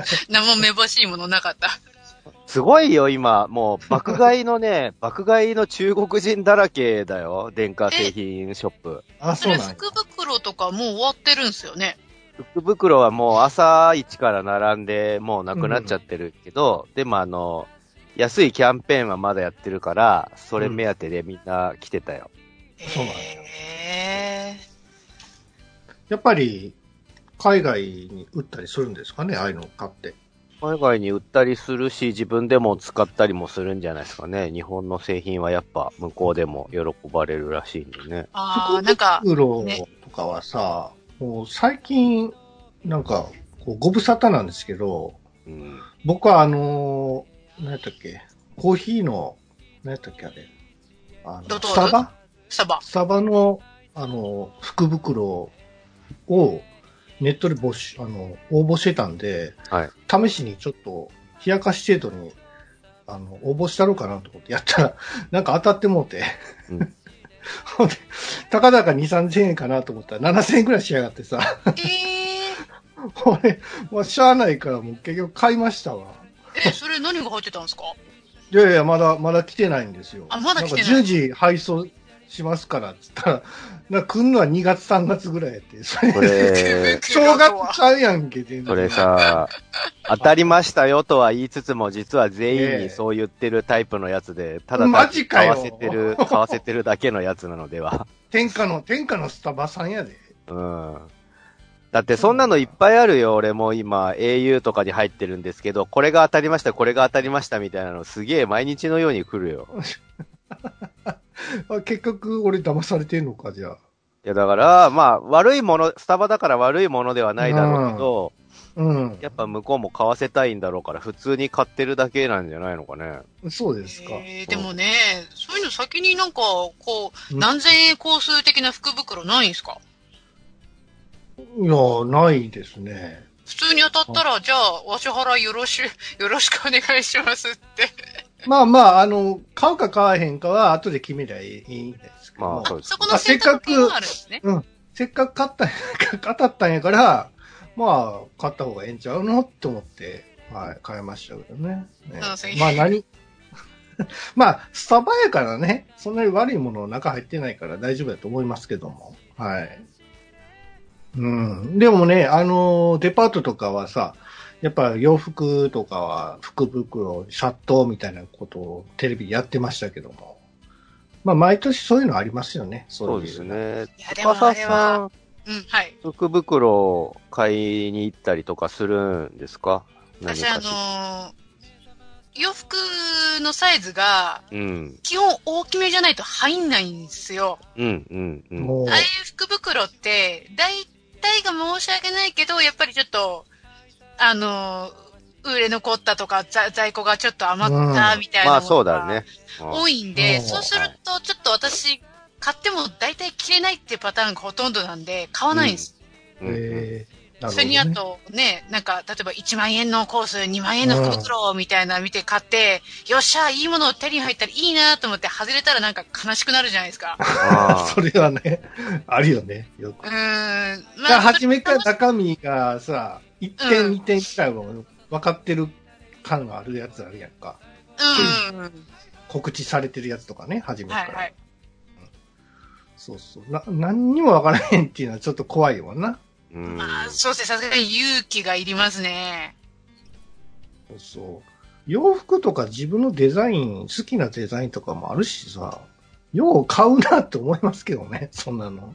何もめぼしいものなかった。すごいよ、今。もう、爆買いのね、爆買いの中国人だらけだよ。電化製品ショップ。あ、それそうなんや福袋とかもう終わってるんですよね？福袋はもう朝一から並んで、もうなくなっちゃってるけど、でもあの、安いキャンペーンはまだやってるから、それ目当てでみんな来てたよ。そうなんやへやっぱり、海外に売ったりするんですかね、ああいうの買って。海外に売ったりするし、自分でも使ったりもするんじゃないですかね。日本の製品はやっぱ向こうでも喜ばれるらしいんでね。ああ、なんか、袋ねとかはさ、もう最近、なんか、ご無沙汰なんですけど、うん。僕はあのー、何やったっけ、コーヒーの、何やったっけあれ、あの、スタバ？スタバ。スタバの、あの、福袋をネットで募集、あの、応募してたんで、はい。試しにちょっと、冷やかし程度に、あの、応募したろうかなと思ってやったら、なんか当たってもうて。うん ほんで、たかだか2、3000円かなと思ったら7000円くらいしやがってさ、えこれ、まあ、しゃあないからもう結局買いましたわ。ー、え、それ何が入ってたんですか？いやいや、まだ、まだ来てないんですよ。あまだ来てないんか順次配送しますから、つったら、な来んのは2月3月ぐらいやって、それこれ、正月ちゃうやんけ、全然。それさ、当たりましたよとは言いつつも、実は全員ええにそう言ってるタイプのやつで、ただ買わせてる、買わせてるだけのやつなのでは。天下の、天下のスタバさんやで。うん。だってそんなのいっぱいあるよ。俺も今 au とかに入ってるんですけど、これが当たりました、これが当たりましたみたいなのすげえ毎日のように来るよ。あ結局、俺騙されてんのか、じゃあ。いやだから、まあ悪いもの、スタバだから悪いものではないだろうけど、うん。やっぱ向こうも買わせたいんだろうから普通に買ってるだけなんじゃないのかね。そうですか。えー、でもね、そういうの先になんか、こう、うん何千円工数的な福袋ないんですか？いや、ないですね。普通に当たったら、じゃあ、わし払いよろし、よろしくお願いしますって。まあまあ、あの、買うか買わへんかは後で決めりゃいいんですけども、まあそうですそこの選択権はあるんですね。せっかく買ったんや、当たったんやから、まあ、買った方がええんちゃうのって思って、はい、買いましたけどね。ねまあ何？まあ、スタバやからね、そんなに悪いもの中入ってないから大丈夫だと思いますけども。はい。うん。でもね、あの、デパートとかはさ、やっぱ洋服とかは福袋、シャットみたいなことをテレビでやってましたけども。まあ、毎年そういうのありますよね。そういですね。いや、でも司あれさは、ん、うん、はい。福袋を買いに行ったりとかするんですか？何私、あのー洋服のサイズが、うん。基本大きめじゃないと入んないんですよ。うん、うん、うん。もうああいう福袋って、大体が申し訳ないけど、やっぱりちょっと、あのー売れ残ったとか、在在庫がちょっと余ったみたいなまあのそうだね。多いんで、うんそうすると、ちょっと私、買っても大体着れないっていうパターンがほとんどなんで、買わないんです。うんうんえーねそれにあとね、なんか、例えば1万円のコース、2万円の福袋みたいなの見て買って、よっしゃ、いいもの手に入ったらいいなと思って外れたらなんか悲しくなるじゃないですか。あ それはね、あるよね、よく。うーん。じゃあ、初めから中身がさ、1点、うん2点くらいは分かってる感があるやつあるやんか。うん。告知されてるやつとかね、初めから。はいはい。そうそう。な、何にも分からへんっていうのはちょっと怖いわな。うん。まあ、そうですね、さすがに勇気がいりますね。そうそう。洋服とか自分のデザイン、好きなデザインとかもあるしさ、よう買うなって思いますけどね、そんなの。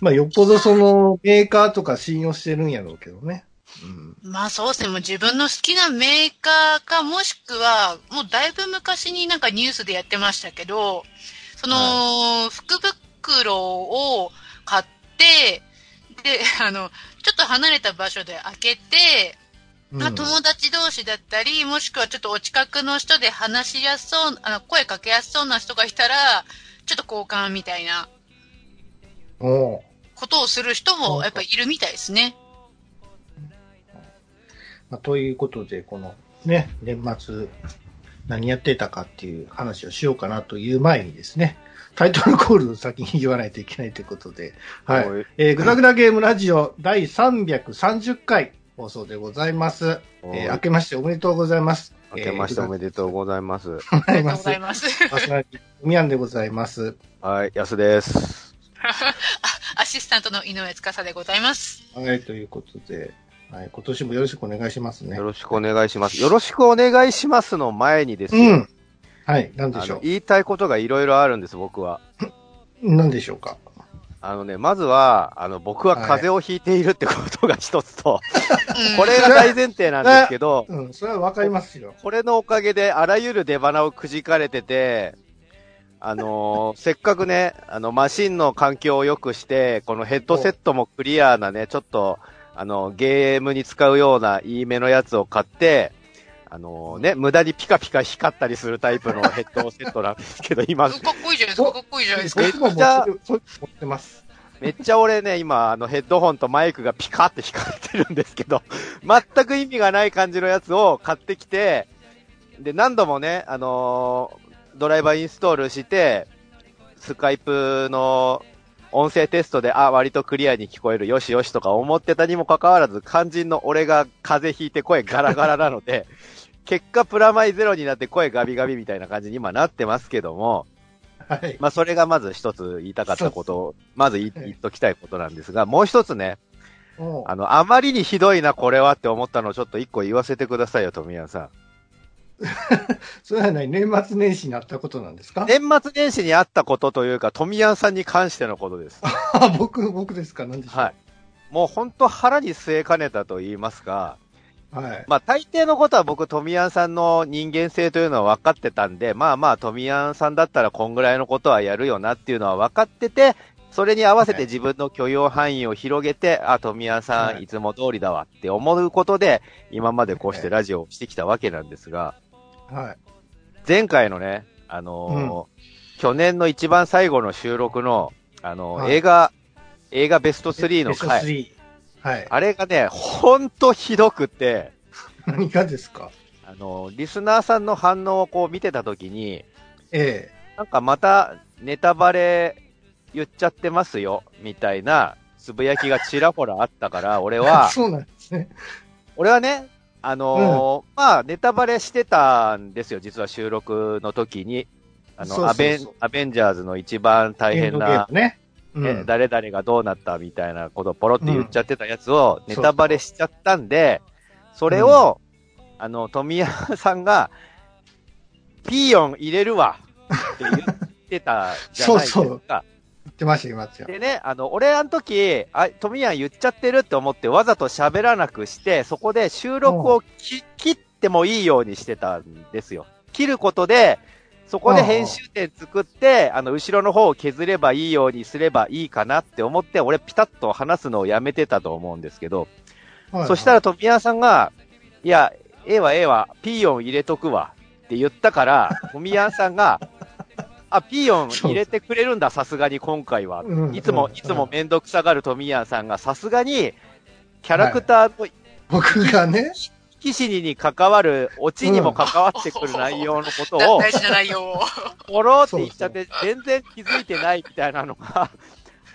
まあ、よっぽどそのメーカーとか信用してるんやろうけどね。うん。まあそうですね、もう自分の好きなメーカーか、もしくは、もうだいぶ昔になんかニュースでやってましたけど、その、福袋を買って、で、あの、ちょっと離れた場所で開けて、うん。まあ、友達同士だったり、もしくはちょっとお近くの人で話しやすそう、あの、声かけやすそうな人がいたら、ちょっと交換みたいな。おうことをする人もやっぱいるみたいですね。まあ、ということで、このね、年末何やってたかっていう話をしようかなという前にですね、タイトルコールを先に言わないといけないということで、はい。はいえー、グダグダゲームラジオ第330回、放送でございます。おえー明けましておめでとうございます。明けましておめでとうございます。ございますありがとうござ。います。パーソナリティ、みやんでございます。はい、安です。アシスタントの井上司でございます。はい、ということで、はい、今年もよろしくお願いしますねよ。ろしくお願いします。よろしくお願いしますの前にですよ。うん。はい、なんであしょの言いたいことがいろいろあるんです、僕は。う。なんでしょうか。あのね、まずは、あの、僕は風邪をひいているってことが一つと、うんこれが大前提なんですけど、うん、それはわかりますよ。これのおかげであらゆる出花をくじかれてて、あのーせっかくね、あの、マシンの環境を良くして、このヘッドセットもクリアなね、ちょっと、あの、ゲームに使うようないい目のやつを買って、あのーね、無駄にピカピカ光ったりするタイプのヘッドセットなんですけど、今、かっこいいじゃないですか。かっこいいじゃないですか。僕も持ってる、そう持ってます。めっちゃ俺ね、今、あの、ヘッドホンとマイクがピカって光ってるんですけど、全く意味がない感じのやつを買ってきて、で、何度もね、あのードライバーインストールして、スカイプの音声テストで、あ、割とクリアに聞こえる、よしよしとか思ってたにもかかわらず、肝心の俺が風邪ひいて声ガラガラなので、結果プラマイゼロになって声ガビガビみたいな感じに今なってますけども、はい。まあ、それがまず一つ言いたかったことを、まず言言っときたいことなんですが、もう一つね、あの、あまりにひどいな、これはって思ったのをちょっと一個言わせてくださいよ、富谷さん。それは何年末年始にあったことなんですか？年末年始にあったことというか、富谷さんに関してのことです。あ、僕、僕ですか？何でしょう？はい。もう本当腹に据えかねたと言いますか、はい。まあ大抵のことは僕、富谷さんの人間性というのは分かってたんで、まあまあ富谷さんだったらこんぐらいのことはやるよなっていうのは分かってて、それに合わせて自分の許容範囲を広げて、あ、富谷さはいんいつも通りだわって思うことで、今までこうしてラジオをしてきたわけなんですが、はい。前回のね、あのー去年の一番最後の収録の、あのーはい映画、映画ベスト3のベスト回、3。はい。あれがね、ほんとひどくて、何がですか？あのーリスナーさんの反応をこう見てたときに、えなんかまたネタバレ言っちゃってますよ、みたいなつぶやきがちらほらあったから、俺え。は、そうなんですね。俺はね、あのーまあ、ネタバレしてたんですよ、実は収録の時に。あの、アベン、アベンジャーズの一番大変なム、ね。うねん。誰々がどうなったみたいなことをポロって言っちゃってたやつをネタバレしちゃったんで、それを、あの、富谷さんが、ピーヨン入れるわって言ってたじゃないですか。そうそう言ってま。でね、あの、俺あの時、あ、富谷言っちゃってるって思ってわざと喋らなくして、そこで収録をき切ってもいいようにしてたんですよ。切ることで、そこで編集点作って、あの、後ろの方を削ればいいようにすればいいかなって思って、俺ピタッと話すのをやめてたと思うんですけど、はいそしたら富谷さんが、いや、ええわええわ、ピーヨン入れとくわって言ったから、富谷さんが、あ、ピーヨン入れてくれるんだ、さすがに今回は。うんいつもう、んいつもめんどくさがる富谷さんが、さすがに、キャラクターの僕がね、騎士に関わる、オチにも関わってくる内容のことを、だ大事な内容を。ポロって言っちゃって、全然気づいてないみたいなのが、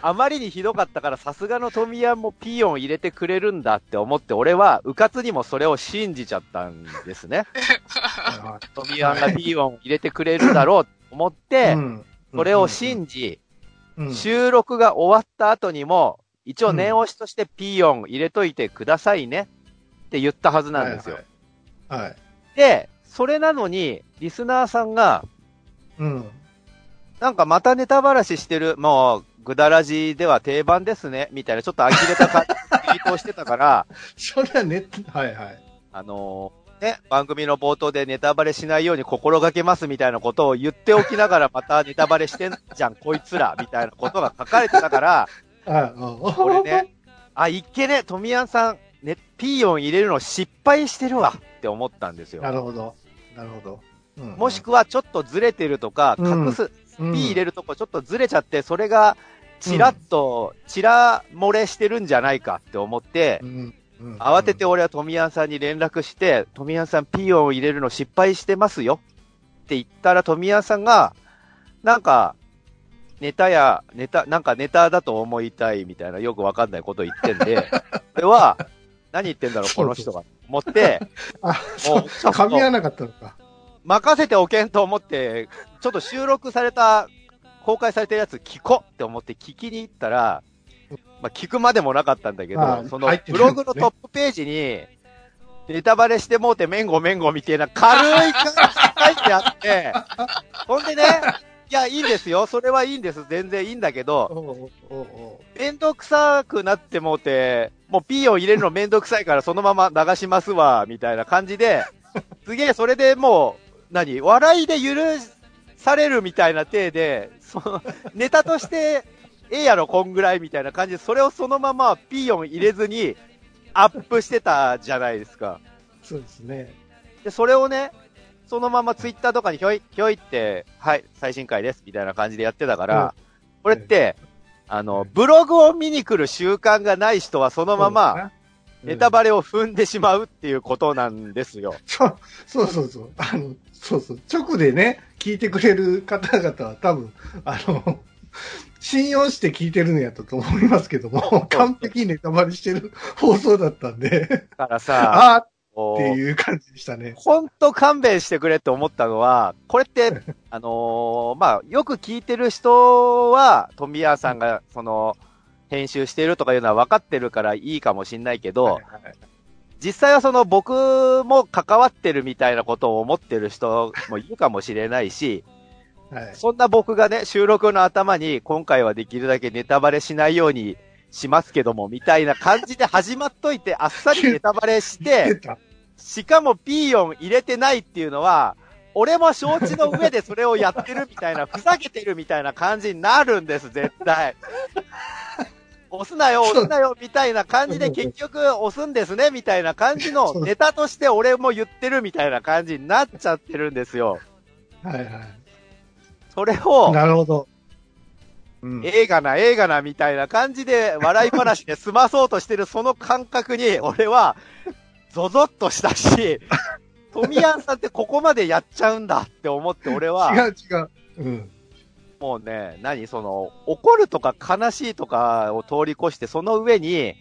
あまりにひどかったから、さすがの富谷もピーヨン入れてくれるんだって思って、俺は、うかつにもそれを信じちゃったんですね。富谷がピーヨン入れてくれるだろうと思って、うんそれを信じ、うん収録が終わった後にも、一応念押しとしてピーヨン入れといてくださいねって言ったはずなんですよ。はいはい。はい。で、それなのに、リスナーさんが、うん。なんかまたネタばらししてる、もう、ぐだらじでは定番ですね、みたいな、ちょっと呆れた感じ をしてたから、それはね、はいはい。あのーね、番組の冒頭でネタバレしないように心がけますみたいなことを言っておきながらまたネタバレしてんじゃん、こいつら、みたいなことが書かれてたから、あ俺ね、あ、いっけね、富谷さん、ね、ピーヨン入れるの失敗してるわって思ったんですよな。るほど。なるほど。うんもしくはちょっとずれてるとか、うん隠す、うんピー入れるとこちょっとずれちゃって、それが、ちらっと、ちら漏れしてるんじゃないかって思ってう、んうん慌てて俺は富谷さんに連絡して、富谷さんピーヨンを入れるの失敗してますよって言ったら富谷さんが、なんか、ネタや、ネタ、なんかネタだと思いたいみたいなよくわかんないことを言ってんで、これは、何言ってんだろう、この人が。思って、あ、もそう噛み合わと、なかったのか。任せておけんと思って、ちょっと収録された、公開されてるやつ聞こって思って聞きに行ったら、まあ、聞くまでもなかったんだけあど、そのブログのトップページに、ネタバレしてもうてめんごめんごみたいな軽い感じで書いてあって、ほんでね、いや、いいんですよ。それはいいんです。全然いいんだけど、めんどくさくなってもうて、もうピーを入れるのめんどくさいからそのまま流しますわ、みたいな感じで、すげえそれでもう、何？笑いで許されるみたいな体で、その、ネタとして、ええやろ、こんぐらいみたいな感じで、それをそのままピーヨン入れずに、アップしてたじゃないですか。そうですね。で、それをね、そのままツイッターとかにひょい、ひょいって、はい、最新回です、みたいな感じでやってたから、これって、あの、ブログを見に来る習慣がない人はそのまま、ネタババレを踏んでしまうっていうことなんですよ。そうそうそうそう。あの、そうそう。直でね、聞いてくれる方々は多分、あの、信用して聞いてるんやったと思いますけども、完璧にネタバレしてる放送だったんで、だからさ、あーっていう感じでしたね。ほんと勘弁してくれって思ったのは、これって、あのーまあ、よく聞いてる人は、富谷さんが、その、編集してるとかいうのは分かってるからいいかもしんないけど、はいはい。実際はその僕も関わってるみたいなことを思ってる人もいるかもしれないし、はいそんな僕がね、収録の頭に今回はできるだけネタバレしないようにしますけども、みたいな感じで始まっといて、あっさりネタバレし出て、た。しかもピーヨン入れてないっていうのは、俺も承知の上でそれをやってるみたいな、ふざけてるみたいな感じになるんです、絶対。押すなよ、押すなよ、みたいな感じで結局押すんですね、みたいな感じのネタとして俺も言ってるみたいな感じになっちゃってるんですよ。はいはそれい。を、なるほど。うん。映画な、映画な、みたいな感じで笑い話で済まそうとしてるその感覚に、俺は、ゾゾッとしたし、富谷さんってここまでやっちゃうんだって思って、俺は、違う違う。うん。もうね、何その、怒るとか悲しいとかを通り越して、その上に、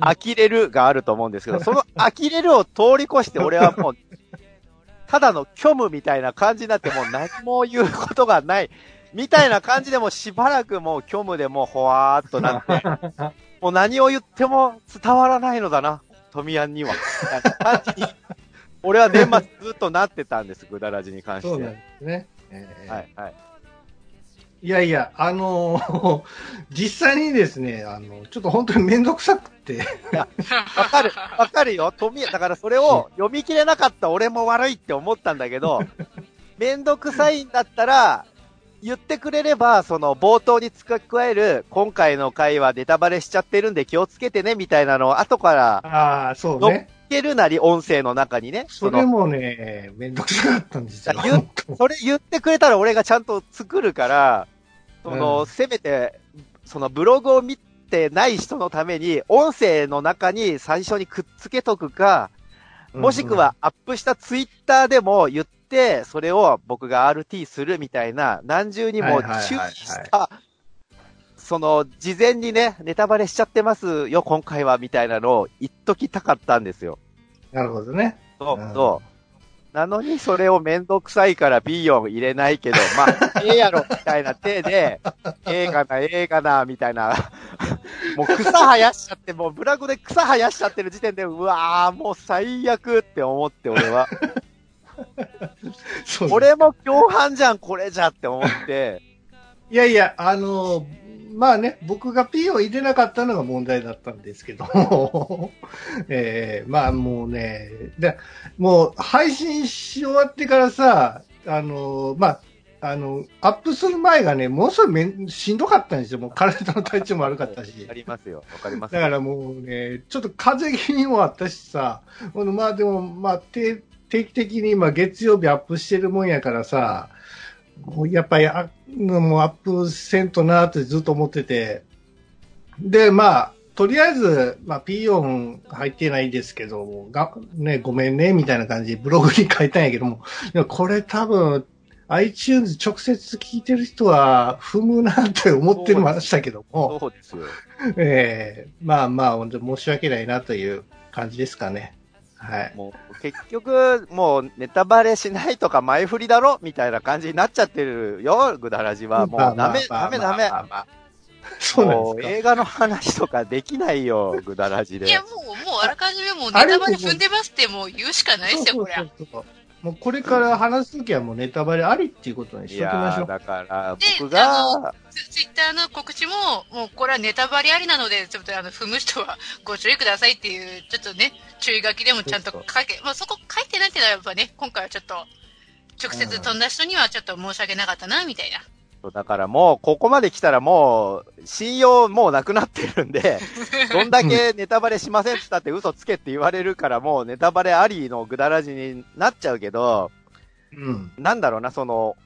呆れるがあると思うんですけど、その呆れるを通り越して、俺はもう、ただの虚無みたいな感じになって、もう何も言うことがない、みたいな感じでもうしばらくもう虚無でもうほわーっとなって、もう何を言っても伝わらないのだな、富谷には。に、俺は年末ずっとなってたんです、ぐだらじに関して。そうなんですね。えーはい、はい。いやいや、あのー 実際にですね、あの、ちょっと本当にめんどくさくて、わかる、わかるよ。富谷、だからそれを読み切れなかった俺も悪いって思ったんだけど、めんどくさいんだったら、言ってくれれば、その冒頭に付け加える、今回の回はネタバレしちゃってるんで気をつけてね、みたいなのを後からああ、そうね。けるなり、音声の中にね。それもね、めんどくさかったんですよ。言っそれ言ってくれたら俺がちゃんと作るから、その、うんせめて、そのブログを見てない人のために、音声の中に最初にくっつけとくか、もしくはアップしたツイッターでも言って、それを僕が RT するみたいな、何重にも注意した、その、事前にね、ネタバレしちゃってますよ、今回は、みたいなのを言っときたかったんですよ。なるほどね。そううんそう。なのに、それをめんどくさいからビーヨン入れないけど、まあ、ええやろ、みたいな手で、映画な、映画な、みたいな。もう草生やしちゃって、もうブラグで草生やしちゃってる時点で、うわー、もう最悪って思って、俺は。俺も共犯じゃん、これじゃって思って。いやいや、あの、まあね、僕が P を入れなかったのが問題だったんですけども、えーまあもうね、で、もう配信し終わってからさ、あの、まあ、あの、アップする前がね、ものすごいめんしんどかったんですよ。もう体の体調も悪かったしわか。りますよ、わかりますだからもうね、ちょっと風邪気味もあったしさ、まあでも、まあ定定期的に今月曜日アップしてるもんやからさ、やっぱりあ、もうアップせんとなってずっと思ってて、で、まあ、とりあえず、まあ、P 音入ってないですけど、が、ね、ごめんね、みたいな感じでブログに書いたんやけども、いやこれ多分、iTunes 直接聞いてる人は踏むなって思ってましたけども、そうですよ。ええまあまあ、本当に申し訳ないなという感じですかね。はい。もう結局、もうネタバレしないとか前振りだろみたいな感じになっちゃってるよ、グダラジは。もうダメ、ダメダメ。そうなんですか。映画の話とかできないよ、グダラジで。いや、もう、もうあらかじめもうネタバレ踏んでますってもう言うしかないですよ、これ。もうこれから話すときはもうネタバレありっていうことにしいときましょう。だから、で僕が、ツツイッターの告知も、もうこれはネタバレありなので、ちょっとあの、踏む人はご注意くださいっていう、ちょっとね、注意書きでもちゃんと書け、まあそこ書いてないってのはやっぱね、今回はちょっと、直接飛んだ人にはちょっと申し訳なかったな、みたいな。だからもう、ここまで来たらもう、信用もうなくなってるんで、どんだけネタバレしませんって言ったって嘘つけって言われるからもうネタバレありのグダラジになっちゃうけど、うん。なんだろうな、その、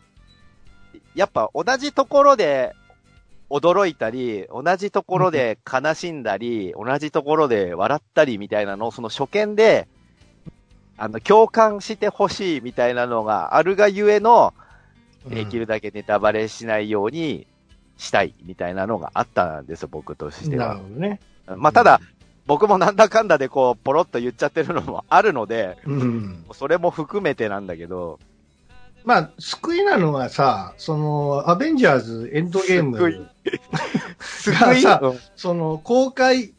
やっぱ同じところで驚いたり、同じところで悲しんだり、同じところで笑ったりみたいなのをその初見で、あの、共感してほしいみたいなのがあるがゆえの、できるだけネタバレしないようにしたいみたいなのがあったんですよ、僕としては。なる。ほどね。まあ、ただ、僕もなんだかんだでこう、ポロッと言っちゃってるのもあるので、うん。それも含めてなんだけど、まあ、救いなのはさ、その、アベンジャーズエンドゲーム救い？すがさうん。その、公開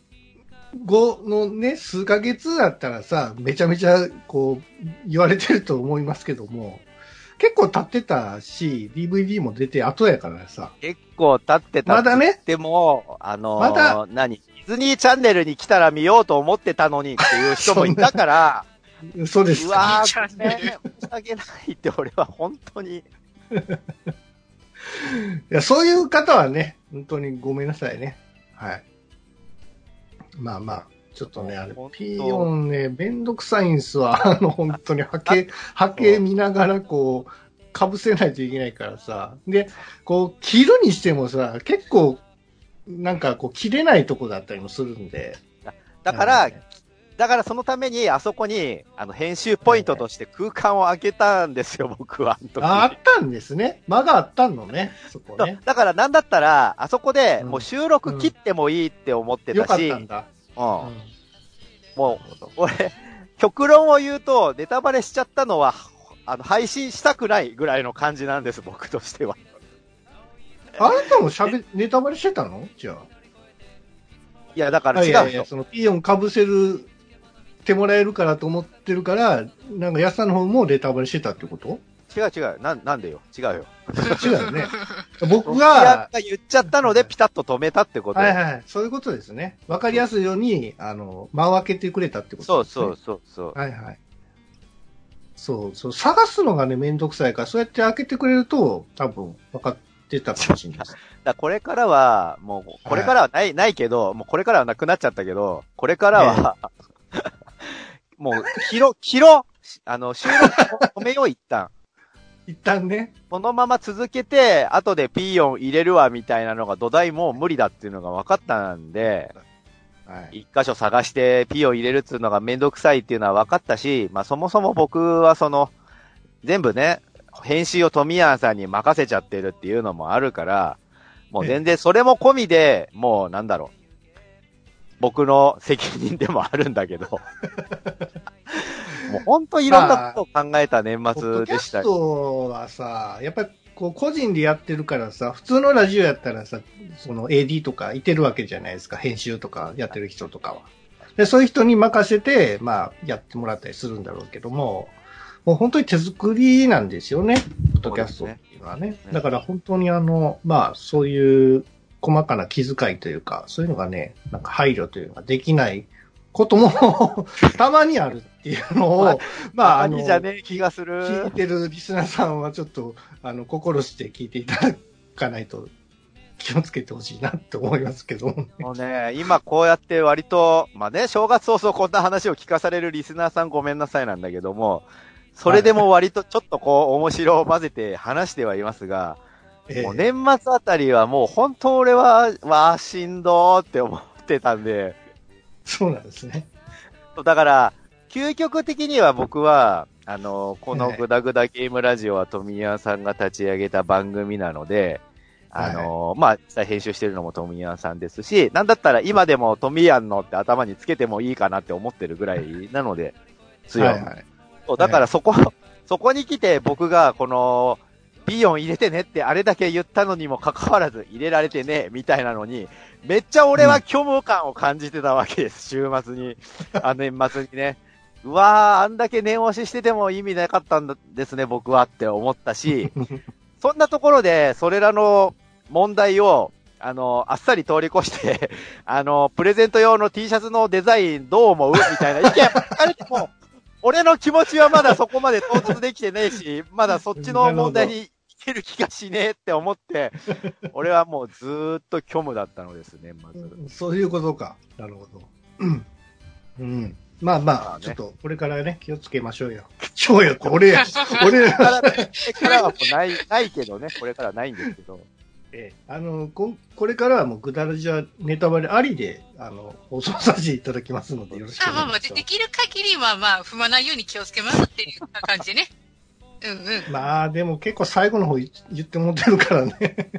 後のね、数ヶ月だったらさ、めちゃめちゃ、こう、言われてると思いますけども、結構経ってたし、DVD も出て後やからさ、結構経ってた。まだね、でも、あのーまだ？何？ディズニーチャンネルに来たら見ようと思ってたのにっていう人もいたから、そうですうわチャー、ンネル。ね、申し訳ないって俺は本当に、いや、そういう方はね、本当にごめんなさいね。はい。まあまあ、ちょっとね、あれピーヨンね、めんどくさいんすわ。あの、本当に波形、波形見ながらこう、かぶせないといけないからさ。で、こう、切るにしてもさ、結構、なんかこう、切れないとこだったりもするんで。だから、はいだからそのために、あそこに、あの、編集ポイントとして空間を空けたんですよ、僕は。あの時ああったんですね。間があったのね、そこね。だからなんだったら、あそこで、うんもう収録切ってもいいって思ってよかったし、たんだ。うんうんもう、俺、極論を言うと、ネタバレしちゃったのは、あの、配信したくないぐらいの感じなんです、僕としては。あなたも喋、ネタバレしてたの？じゃあ。いや、だから違うよいやいや、。そのピーヨンかぶせる、てもらえるからと思ってるから、なんか安田の方もネタバレしてたってこと？違う違う。なん、なんでよ。違うよ。違うよね。僕 僕がが、言っちゃったので、ピタッと止めたってこと。はいはい、そういうことですね。わかりやすいように、あの、間を空けてくれたってことです、ね。そうそうそうそう。はいはい。そうそう、探すのがね、めんどくさいから、そうやって開けてくれると、多分、分かってたかもしれないです。だからこれからは、もう、これからはない、ないけど、もうこれからはなくなっちゃったけど、これからは、もう、切ろ、切ろあの、収録を止めよう、一旦。一旦ね、このまま続けて、後でピーヨン入れるわ、みたいなのが土台もう無理だっていうのが分かったんで、はい。一箇所探してピーヨン入れるっていうのがめんどくさいっていうのは分かったし、まあそもそも僕はその、全部ね、編集を富谷さんに任せちゃってるっていうのもあるから、もう全然それも込みで、もうなんだろう。僕の責任でもあるんだけど。もう本当いろんなことを考えた年ポッ末ドキャスでした。トはさ、やっぱりこう個人でやってるからさ、普通のラジオやったらさ、その AD とかいてるわけじゃないですか、編集とかやってる人とかは。で、そういう人に任せて、まあ、やってもらったりするんだろうけども、もう本当に手作りなんですよね、ポッドキャストっていうのはね。ねだから本当にあの、まあ、そういう細かな気遣いというか、そういうのがね、なんか配慮というのができないことも たまにあるっていうのを、まあ、あの、あじゃねえ気がす聞るい。てるリスナーさんはちょっと、あの、心して聞いていただかないと気をつけてほしいなって思いますけどもね。もうね、今こうやって割と、まあね、正月早々こんな話を聞かされるリスナーさんごめんなさいなんだけども、それでも割とちょっとこう面白を混ぜて話してはいますが、ええもう年末あたりはもう本当俺は、わあ、しんどーって思ってたんで、そうなんですね。だから、究極的には僕は、あの、このはいグダグダゲームラジオは富谷さんが立ち上げた番組なので、あのーまあ、実際編集してるのもトミヤンさんですし、なんだったら今でもトミヤンのって頭につけてもいいかなって思ってるぐらいなので、強い。はいはい。そうだからそこ、そこに来て僕がこの、ビヨン入れてねってあれだけ言ったのにもかかわらず入れられてね、みたいなのに、めっちゃ俺は虚無感を感じてたわけです、週末に。あの年末にね。うわー、あんだけ念押ししてても意味なかったんですね、僕はって思ったし、そんなところで、それらの問題を、あの、あっさり通り越して、あの、プレゼント用の T シャツのデザインどう思うみたいな意見聞かれても、俺の気持ちはまだそこまで到達できてねえし、まだそっちの問題にいける気がしねえって思って、俺はもうずーっと虚無だったのですね、まず。そういうことか。なるほど。うん。うん。まあまあ、まあねちょっとこれからね、気をつけましょうよ。そうよって、俺、俺、これからこれからはもうない、ないけどね、これからはないんですけど。ええあのこん、これからはもうぐだらじゃネタバレありで、あの、放送させていただきますので、よろしくあまあまあ、お願いしま。ですできる限りはまあ、踏まないように気をつけますっていう感じでね。うんうん。まあ、でも結構最後の方言言ってもってるからね。え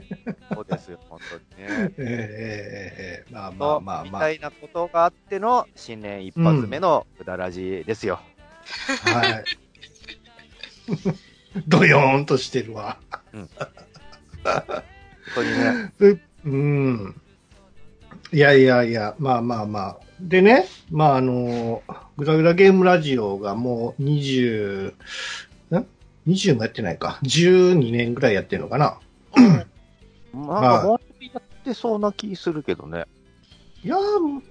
そうですよ、本当にね。ええええええまあまあと、まあまあ。みたいなことがあっての新年一発目のうだらじですよ。はい。ドヨーンとしてるわ。本当にね。ううん。いやいやいや、まあまあまあ。でね、まああの、ぐだぐだゲームラジオがもう20、ん ?20 もやってないか。12年ぐらいやってるのかな。なんかもうやってそうな気するけどね。いやー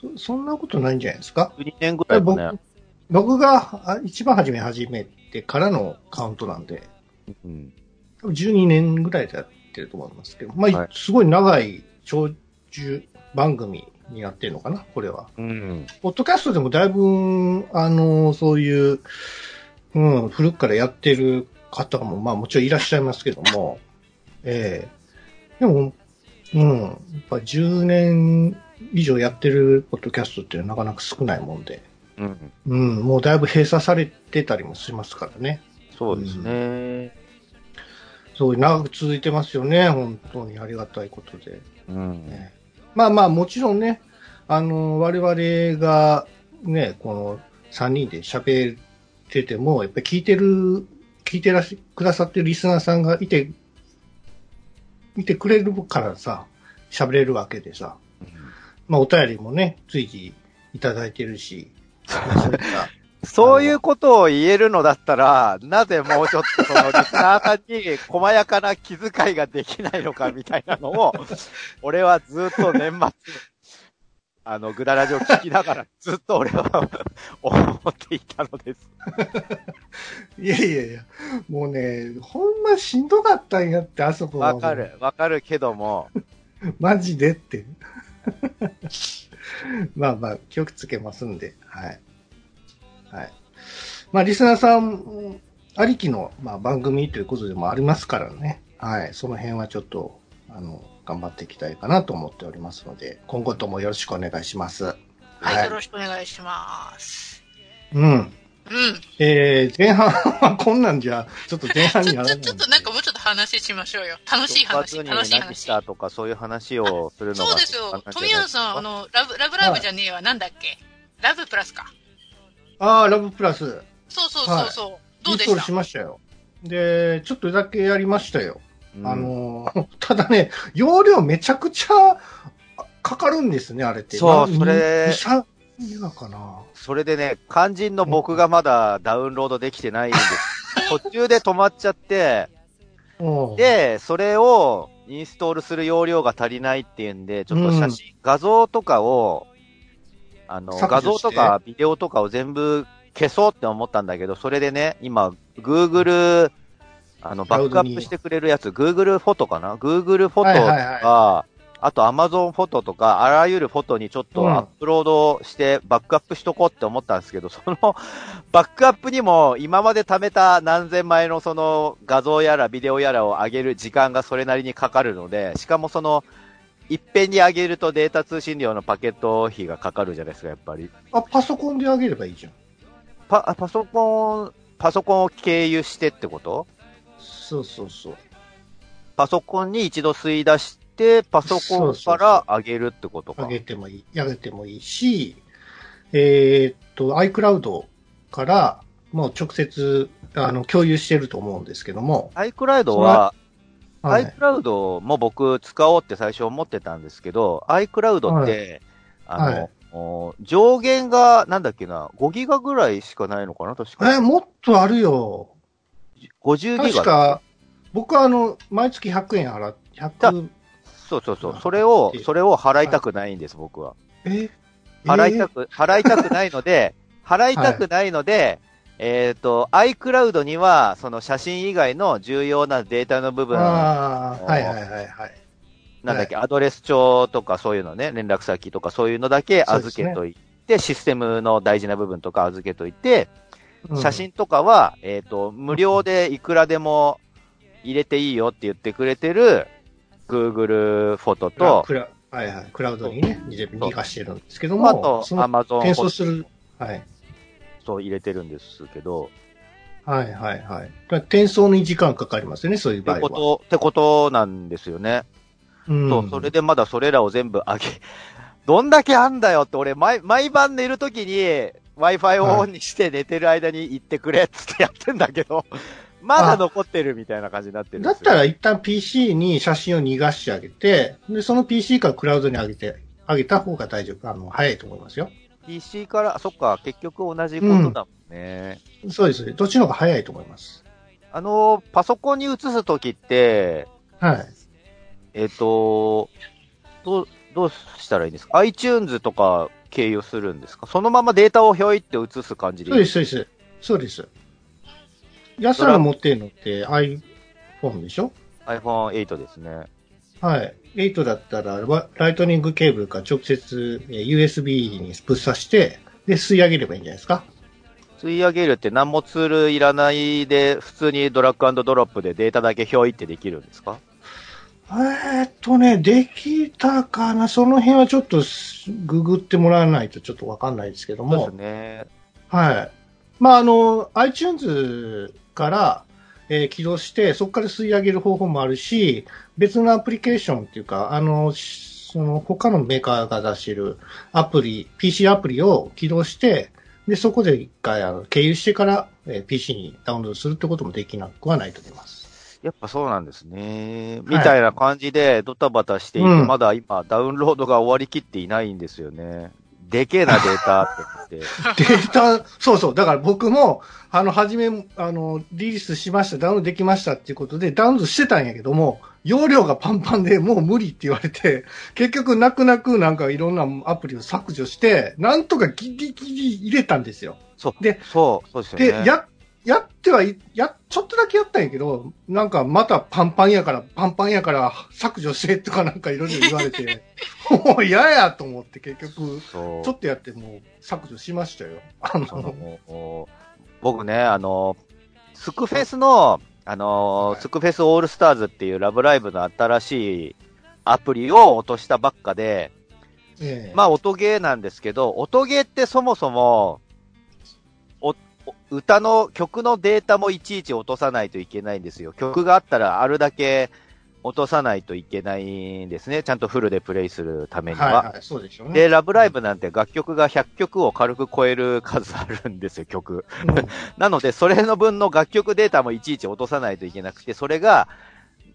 そ、そんなことないんじゃないですか。12年ぐらいもね僕。僕があ一番初め始めてからのカウントなんで、うん。多分12年ぐらいでやってると思いますけど、まあ、はいすごい長い長寿番組になってるのかな、これは。うん。ポッドキャストでもだいぶ、あの、そういう、うん、古くからやってる方も、まあもちろんいらっしゃいますけども、ええでも、うん、やっぱ10年以上やってるポッドキャストってなかなか少ないもんで、うん。うん、もうだいぶ閉鎖されてたりもしますからね。そうですね。そう、長く続いてますよね、本当にありがたいことで。うん。ねまあまあ、もちろんね、あの、我々がね、この3人で喋ってても、やっぱり聞いてる、聞いてらし、くださってるリスナーさんがいて、いてくれるからさ、喋れるわけでさ、まあお便りもね、随時いただいてるし、そういったそういうことを言えるのだったら、なぜもうちょっとそのリスナーさんに細やかな気遣いができないのかみたいなのを、俺はずっと年末、あの、グダラジを聞きながら、ずっと俺は思っていたのです。いやいやいや、もうね、ほんましんどかったんやって、あそこはわかる、わかるけども、マジでって。まあまあ、気をつけますんで、はい。はい。まあ、リスナーさんありきの、まあ、番組ということでもありますからね。はい。その辺はちょっと、あの、頑張っていきたいかなと思っておりますので、今後ともよろしくお願いします。はい、よろしくお願いします。うん。うん。えー、前半はこんなんじゃ、ちょっと前半ちょ、にならないちょ、ちょっとなんかもうちょっと話しましょうよ。楽しい話、楽しい話。何したとかそういう話をするのがそうですよ。富谷さん、あの、ラブ、ラブラブじゃねえわ。なんだっけ？ラブプラスか。ああ、ラブプラス、そうそうそうそう。どインストールうでしたしましたよ。で、ちょっとだけやりましたよ。うんあのー ただね、容量めちゃくちゃかかるんですね、あれって。そうなそれ2 3ギガかな。それでね、肝心の僕がまだダウンロードできてないんです。途中で止まっちゃって、うん、で、それをインストールする容量が足りないっていうんで、ちょっと写真、画像とかを、あの、画像とかビデオとかを全部消そうって思ったんだけど、それでね、今、Google、あの、バックアップしてくれるやつ、Google フォトかな ?Google フォトとか、はいはいあと Amazon フォトとか、あらゆるフォトにちょっとうんアップロードしてバックアップしとこうって思ったんですけど、そのバックアップにも今まで貯めた何千枚のその画像やらビデオやらを上げる時間がそれなりにかかるので、しかもその、いっぺんに上げるとデータ通信量のパケット費がかかるじゃないですか、やっぱり。あ、パソコンで上げればいいじゃん。パ、あパソコン、パソコンを経由してってこと？そうそうそう。パソコンに一度吸い出して、パソコンから上げるってことか。上げてもいい、上げてもいいし、えーっと、iCloud からもう直接、あの、共有してると思うんですけども、iCloud は、はい。iCloud も僕使おうって最初思ってたんですけど、iCloud って、あの、はいお上限が、なんだっけな、5ギガぐらいしかないのかな確え、か。もっとあるよ。50ギガ。確か、僕はあの、毎月100円払っ、100、そうそうそうあ。それをえ、それを払いたくないんです、僕は。え？払いたく、払いたくないので、払いたくないので、えっ、と、iCloud には、その写真以外の重要なデータの部分、ああ、はいはいはいはい。なんだっけ、アドレス帳とかそういうのね、連絡先とかそういうのだけ預けといて、システムの大事な部分とか預けといて、うん写真とかは、えっ、と、無料でいくらでも入れていいよって言ってくれてる、Google フォトと、クラはいはい、クラウドにね、逃がしてるんですけども、あと、その Amazon 転送する、はい。ト入れてるんですけど、はいはいはい。転送に時間かかりますよね、そういう場合は。ってこと、ってことなんですよね。うんそう、それでまだそれらを全部上げ、どんだけあんだよって俺、毎、毎晩寝るときに Wi-Fi をオンにして寝てる間に行ってくれっつってやってんだけど、まだ残ってるみたいな感じになってる。だったら一旦 PC に写真を逃がしてあげて、で、その PC からクラウドに上げて、上げた方が大丈夫、あの、早いと思いますよ。PC から、そっか、結局同じことだもんね。そうです。どっちの方が早いと思います？あの、パソコンに移すときって、はい。えっ、と、どう、どうしたらいいんですか ?iTunes とか経由するんですか？そのままデータをひょいって移す感じでそうです、そうです。そうです。安らが持ってるのって iPhone でしょ？iPhone8 ですね。はい。8だったら、わライトニングケーブルから直接えー USB にぶっ刺して、で、吸い上げればいいんじゃないですか？吸い上げるって何もツールいらないで、普通にドラッグドロップでデータだけひょいってできるんですか？えーっとね、できたかなその辺はちょっとすググってもらわないとちょっとわかんないですけども。そうですね。はい。まあ、あの、iTunes から、えー起動して、そこから吸い上げる方法もあるし、別のアプリケーションっていうか、あの、しその他のメーカーが出してるアプリ、PC アプリを起動して、で、そこで一回あの経由してから、えー PC にダウンロードするってこともできなくはないと思います。やっぱそうなんですね。みたいな感じでドタバタしていて、うんまだ今ダウンロードが終わりきっていないんですよね。でけえなデータって言って。データ、そうそう。だから僕も、あの、初め、あの、リリースしました、ダウンロードできましたっていうことで、ダウンロードしてたんやけども、容量がパンパンでもう無理って言われて、結局泣く泣くなんかいろんなアプリを削除して、なんとかギリギリ入れたんですよ。そう。でそう、そうですよで、ね。や、やってはい、や、ちょっとだけやったんやけど、なんかまたパンパンやから、パンパンやから削除してとかなんかいろいろ言われて、もう嫌やと思って結局、ちょっとやってもう削除しましたよ。あの、僕ね、あの、スクフェスの、あの、はい。スクフェスオールスターズっていうラブライブの新しいアプリを落としたばっかで、ええ。まあ音ゲーなんですけど、音ゲーってそもそも、歌の曲のデータもいちいち落とさないといけないんですよ。曲があったらあるだけ落とさないといけないんですね。ちゃんとフルでプレイするためには。はいはい、そうでしょうね。で、ラブライブなんて楽曲が100曲を軽く超える数あるんですよ、曲。うん なので、それの分の楽曲データもいちいち落とさないといけなくて、それが、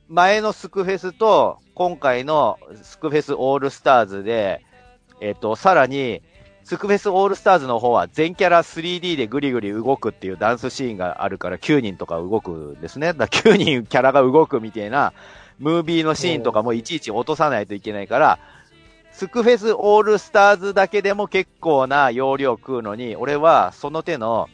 前のスクフェスと、今回のスクフェスオールスターズで、えっ、と、さらに、スクフェスオールスターズの方は全キャラ 3D でグリグリ動くっていうダンスシーンがあるから9人とか動くんですね。だから9人キャラが動くみたいなムービーのシーンとかもいちいち落とさないといけないから、スクフェスオールスターズだけでも結構な容量食うのに、俺はその手の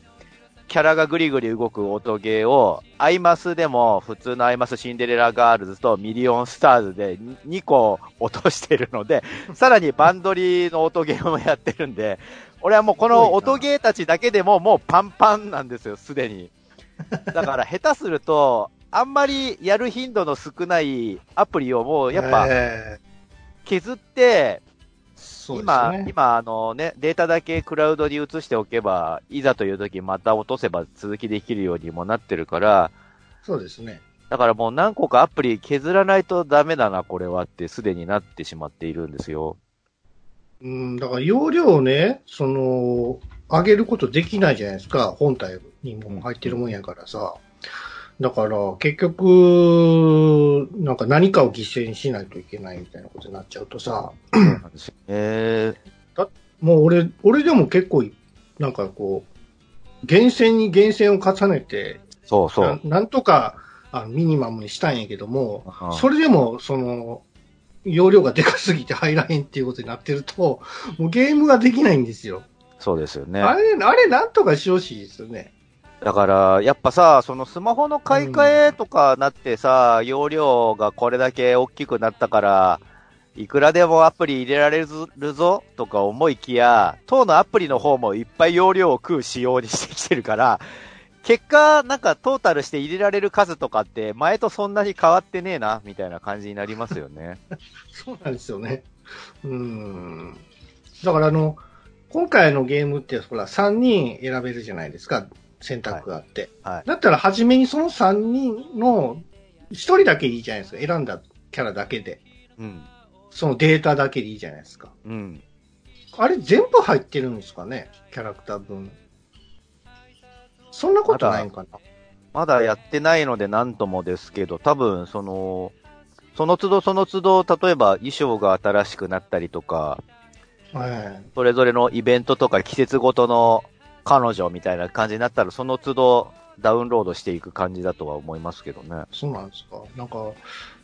キャラがグリグリ動く音ゲーを、アイマスでも普通のアイマスシンデレラガールズとミリオンスターズで2個落としてるので、さらにバンドリの音ゲーもやってるんで、俺はもうこの音ゲーたちだけでももうパンパンなんですよ、すでに。だから下手すると、あんまりやる頻度の少ないアプリをもうやっぱええ削って、そうです今、ね。今、あのね、データだけクラウドに移しておけば、いざという時また落とせば続きできるようにもなってるから、そうですね。だからもう何個かアプリ削らないとダメだな、これはってすでになってしまっているんですよ。うん、だから容量をね、その、上げることできないじゃないですか。本体にも入ってるもんやからさ。だから、結局、なんか何かを犠牲にしないといけないみたいなことになっちゃうとさ、そうなんですよね。もう俺、俺でも結構、なんかこう、厳選に厳選を重ねて、そうそう。ななんとかあのミニマムにしたんやけども、うんそれでも、その、容量がでかすぎて入らへんっていうことになってると、もうゲームができないんですよ。そうですよね。あれ、あれなんとかしてほしいですよね。だから、やっぱさ、そのスマホの買い替えとかなってさ、容量がこれだけ大きくなったから、いくらでもアプリ入れられるぞとか思いきや、当のアプリの方もいっぱい容量を食う仕様にしてきてるから、結果、なんかトータルして入れられる数とかって、前とそんなに変わってねえな、みたいな感じになりますよね。そうなんですよね。うん。だからあの、今回のゲームって、ほら、3人選べるじゃないですか。選択があって。はい。だったら、初めにその3人の1人だけいいじゃないですか。選んだキャラだけで。うん。そのデータだけでいいじゃないですか。うん。あれ全部入ってるんですかね？キャラクター分。そんなことないんかな？まだやってないので何ともですけど、多分、その、その都度その都度、例えば衣装が新しくなったりとか、はい。それぞれのイベントとか季節ごとの彼女みたいな感じになったら、その都度ダウンロードしていく感じだとは思いますけどね。そうなんですか。なんか、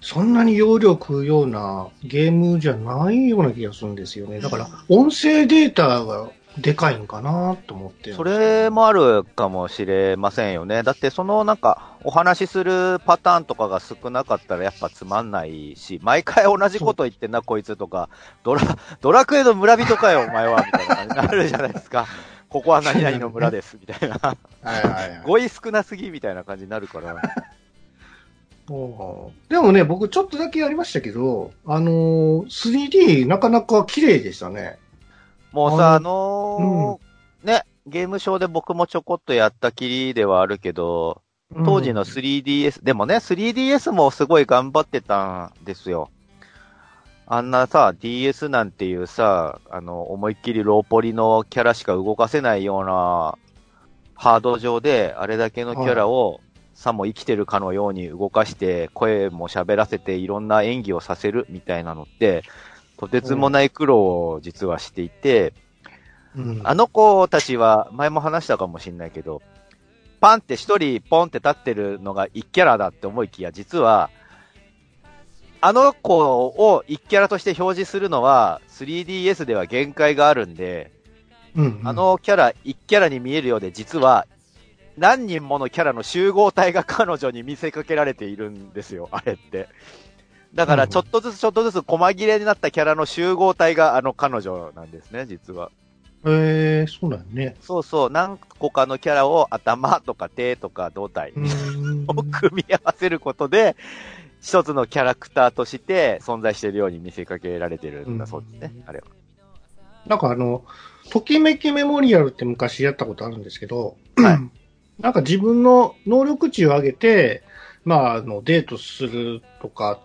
そんなに容量食うようなゲームじゃないような気がするんですよね。だから、音声データがでかいんかなと思ってそれもあるかもしれませんよね。だってそのなんか、お話しするパターンとかが少なかったらやっぱつまんないし、毎回同じこと言ってんな、こいつとか、ドラ、ドラクエの村人かよ、お前は、みたいな感じになるじゃないですか。ここは何々の村です、みたいな。はいはいはい。語彙少なすぎ、みたいな感じになるから。でもね、僕ちょっとだけやりましたけど、あのー 3D なかなか綺麗でしたね。もうさ、ああのーね、ゲームショーで僕もちょこっとやったきりではあるけど、当時の 3DS、でもね、3DS もすごい頑張ってたんですよ。あんなさ、DS なんていうさ、あの、思いっきりローポリのキャラしか動かせないようなハード上で、あれだけのキャラを、さも生きてるかのように動かして、声も喋らせていろんな演技をさせるみたいなのって、とてつもない苦労を実はしていて、うん、あの子たちは、前も話したかもしれないけど、パンって一人ポンって立ってるのが一キャラだって思いきや、実は、あの子を一キャラとして表示するのは 3DS では限界があるんで、うん、あのキャラ一キャラに見えるようで、実は何人ものキャラの集合体が彼女に見せかけられているんですよ、あれって。だから、ちょっとずつちょっとずつ細切れになったキャラの集合体があの彼女なんですね、実は。えー、そうなんね。そうそう、何個かのキャラを頭とか手とか胴体 を組み合わせることで、一つのキャラクターとして存在しているように見せかけられてるんだそうですね、あれは。なんかあの、ときめきメモリアルって昔やったことあるんですけど、はい なんか自分の能力値を上げて、まあ、あの、デートするとか。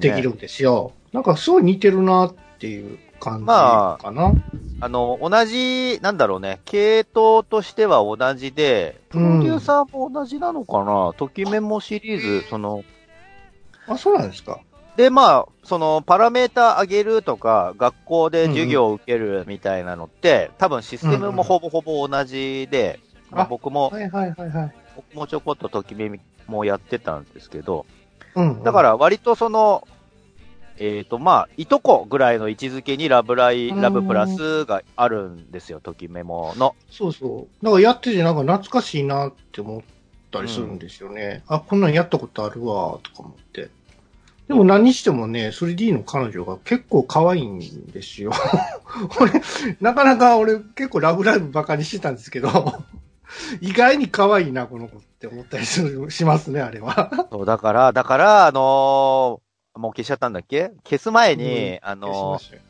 できるんですよ。なんかすごい似てるなっていう感じまかな。あの、同じ、なんだろうね、系統としては同じで、プロデューサーも同じなのかな、ときメモシリーズ、その、あ、そうなんですか。で、まあ、その、パラメータ上げるとか、学校で授業を受けるみたいなのって、多分システムもほぼほぼ同じで、まああ僕も、はいはいはいはい。僕もちょこっとときめもやってたんですけど、うん、うん。だから割とその、えっ、と、まあ、いとこぐらいの位置づけにラブライ、うんラブプラスがあるんですよ、ときメモの。そうそう。なんかやっててなんか懐かしいなって思ったりするんですよね。あ、こんなんやったことあるわ、とか思って。でも何にしてもね、3D の彼女が結構可愛いんですよ。俺、なかなか俺結構ラブライブバカにしてたんですけど、意外に可愛いな、この子って思ったりするしますね、あれは。そう、だから、だから、あのーもう消しちゃったんだっけ？消す前に、あのー消しましたよ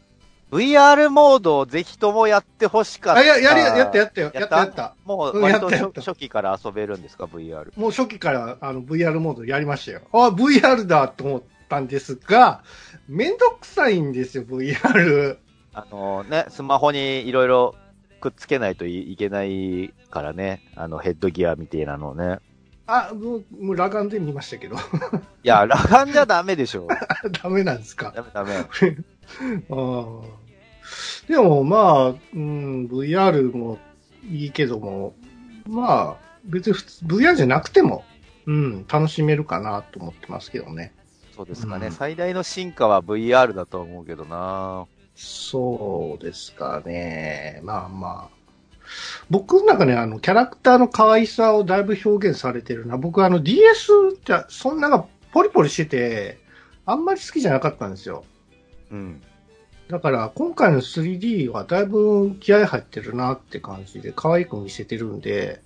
VR モードをぜひともやってほしかった。あ、や、やり、やったやったよ。やった？やった。もううん割と初期から遊べるんですか、VR。もう初期からあの VR モードやりましたよ。あ、VR だと思ったんですが、めんどくさいんですよ、VR。あのね、スマホにいろいろくっつけないといいけないからね。あのヘッドギアみたいなのをね。あ、もう、もう裸眼で見ましたけど。いや、裸眼じゃダメでしょ。ダメなんですか？ダメダメ。あーでもまあ、うん、VR もいいけども、まあ、別に普通 VR じゃなくても、うん、楽しめるかなと思ってますけどね。そうですかね。うん最大の進化は VR だと思うけどなそうですかね。まあまあ。僕の中ね、あの、キャラクターの可愛さをだいぶ表現されてるな。僕あの DS じゃ、そんながポリポリしてて、あんまり好きじゃなかったんですよ。うん。だから今回の 3D はだいぶ気合入ってるなって感じで可愛く見せてるんで、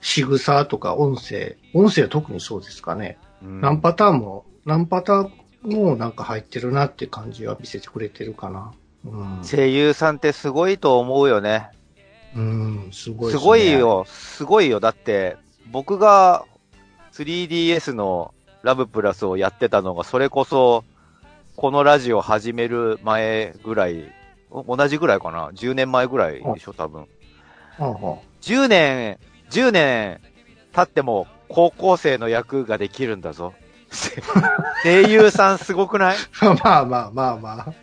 仕草とか音声、音声は特にそうですかね。うん何パターンも、何パターンもなんか入ってるなって感じは見せてくれてるかな。うん。声優さんってすごいと思うよね。うん、すごいすですねごい。よ、すごいよ。だって、僕が 3DS のラブプラスをやってたのが、それこそ、このラジオ始める前ぐらい、お同じぐらいかな ?10 年前ぐらいでしょ、多分。はあは10年、10年経っても高校生の役ができるんだぞ。声優さんすごくない？あ まあまあまあまあ。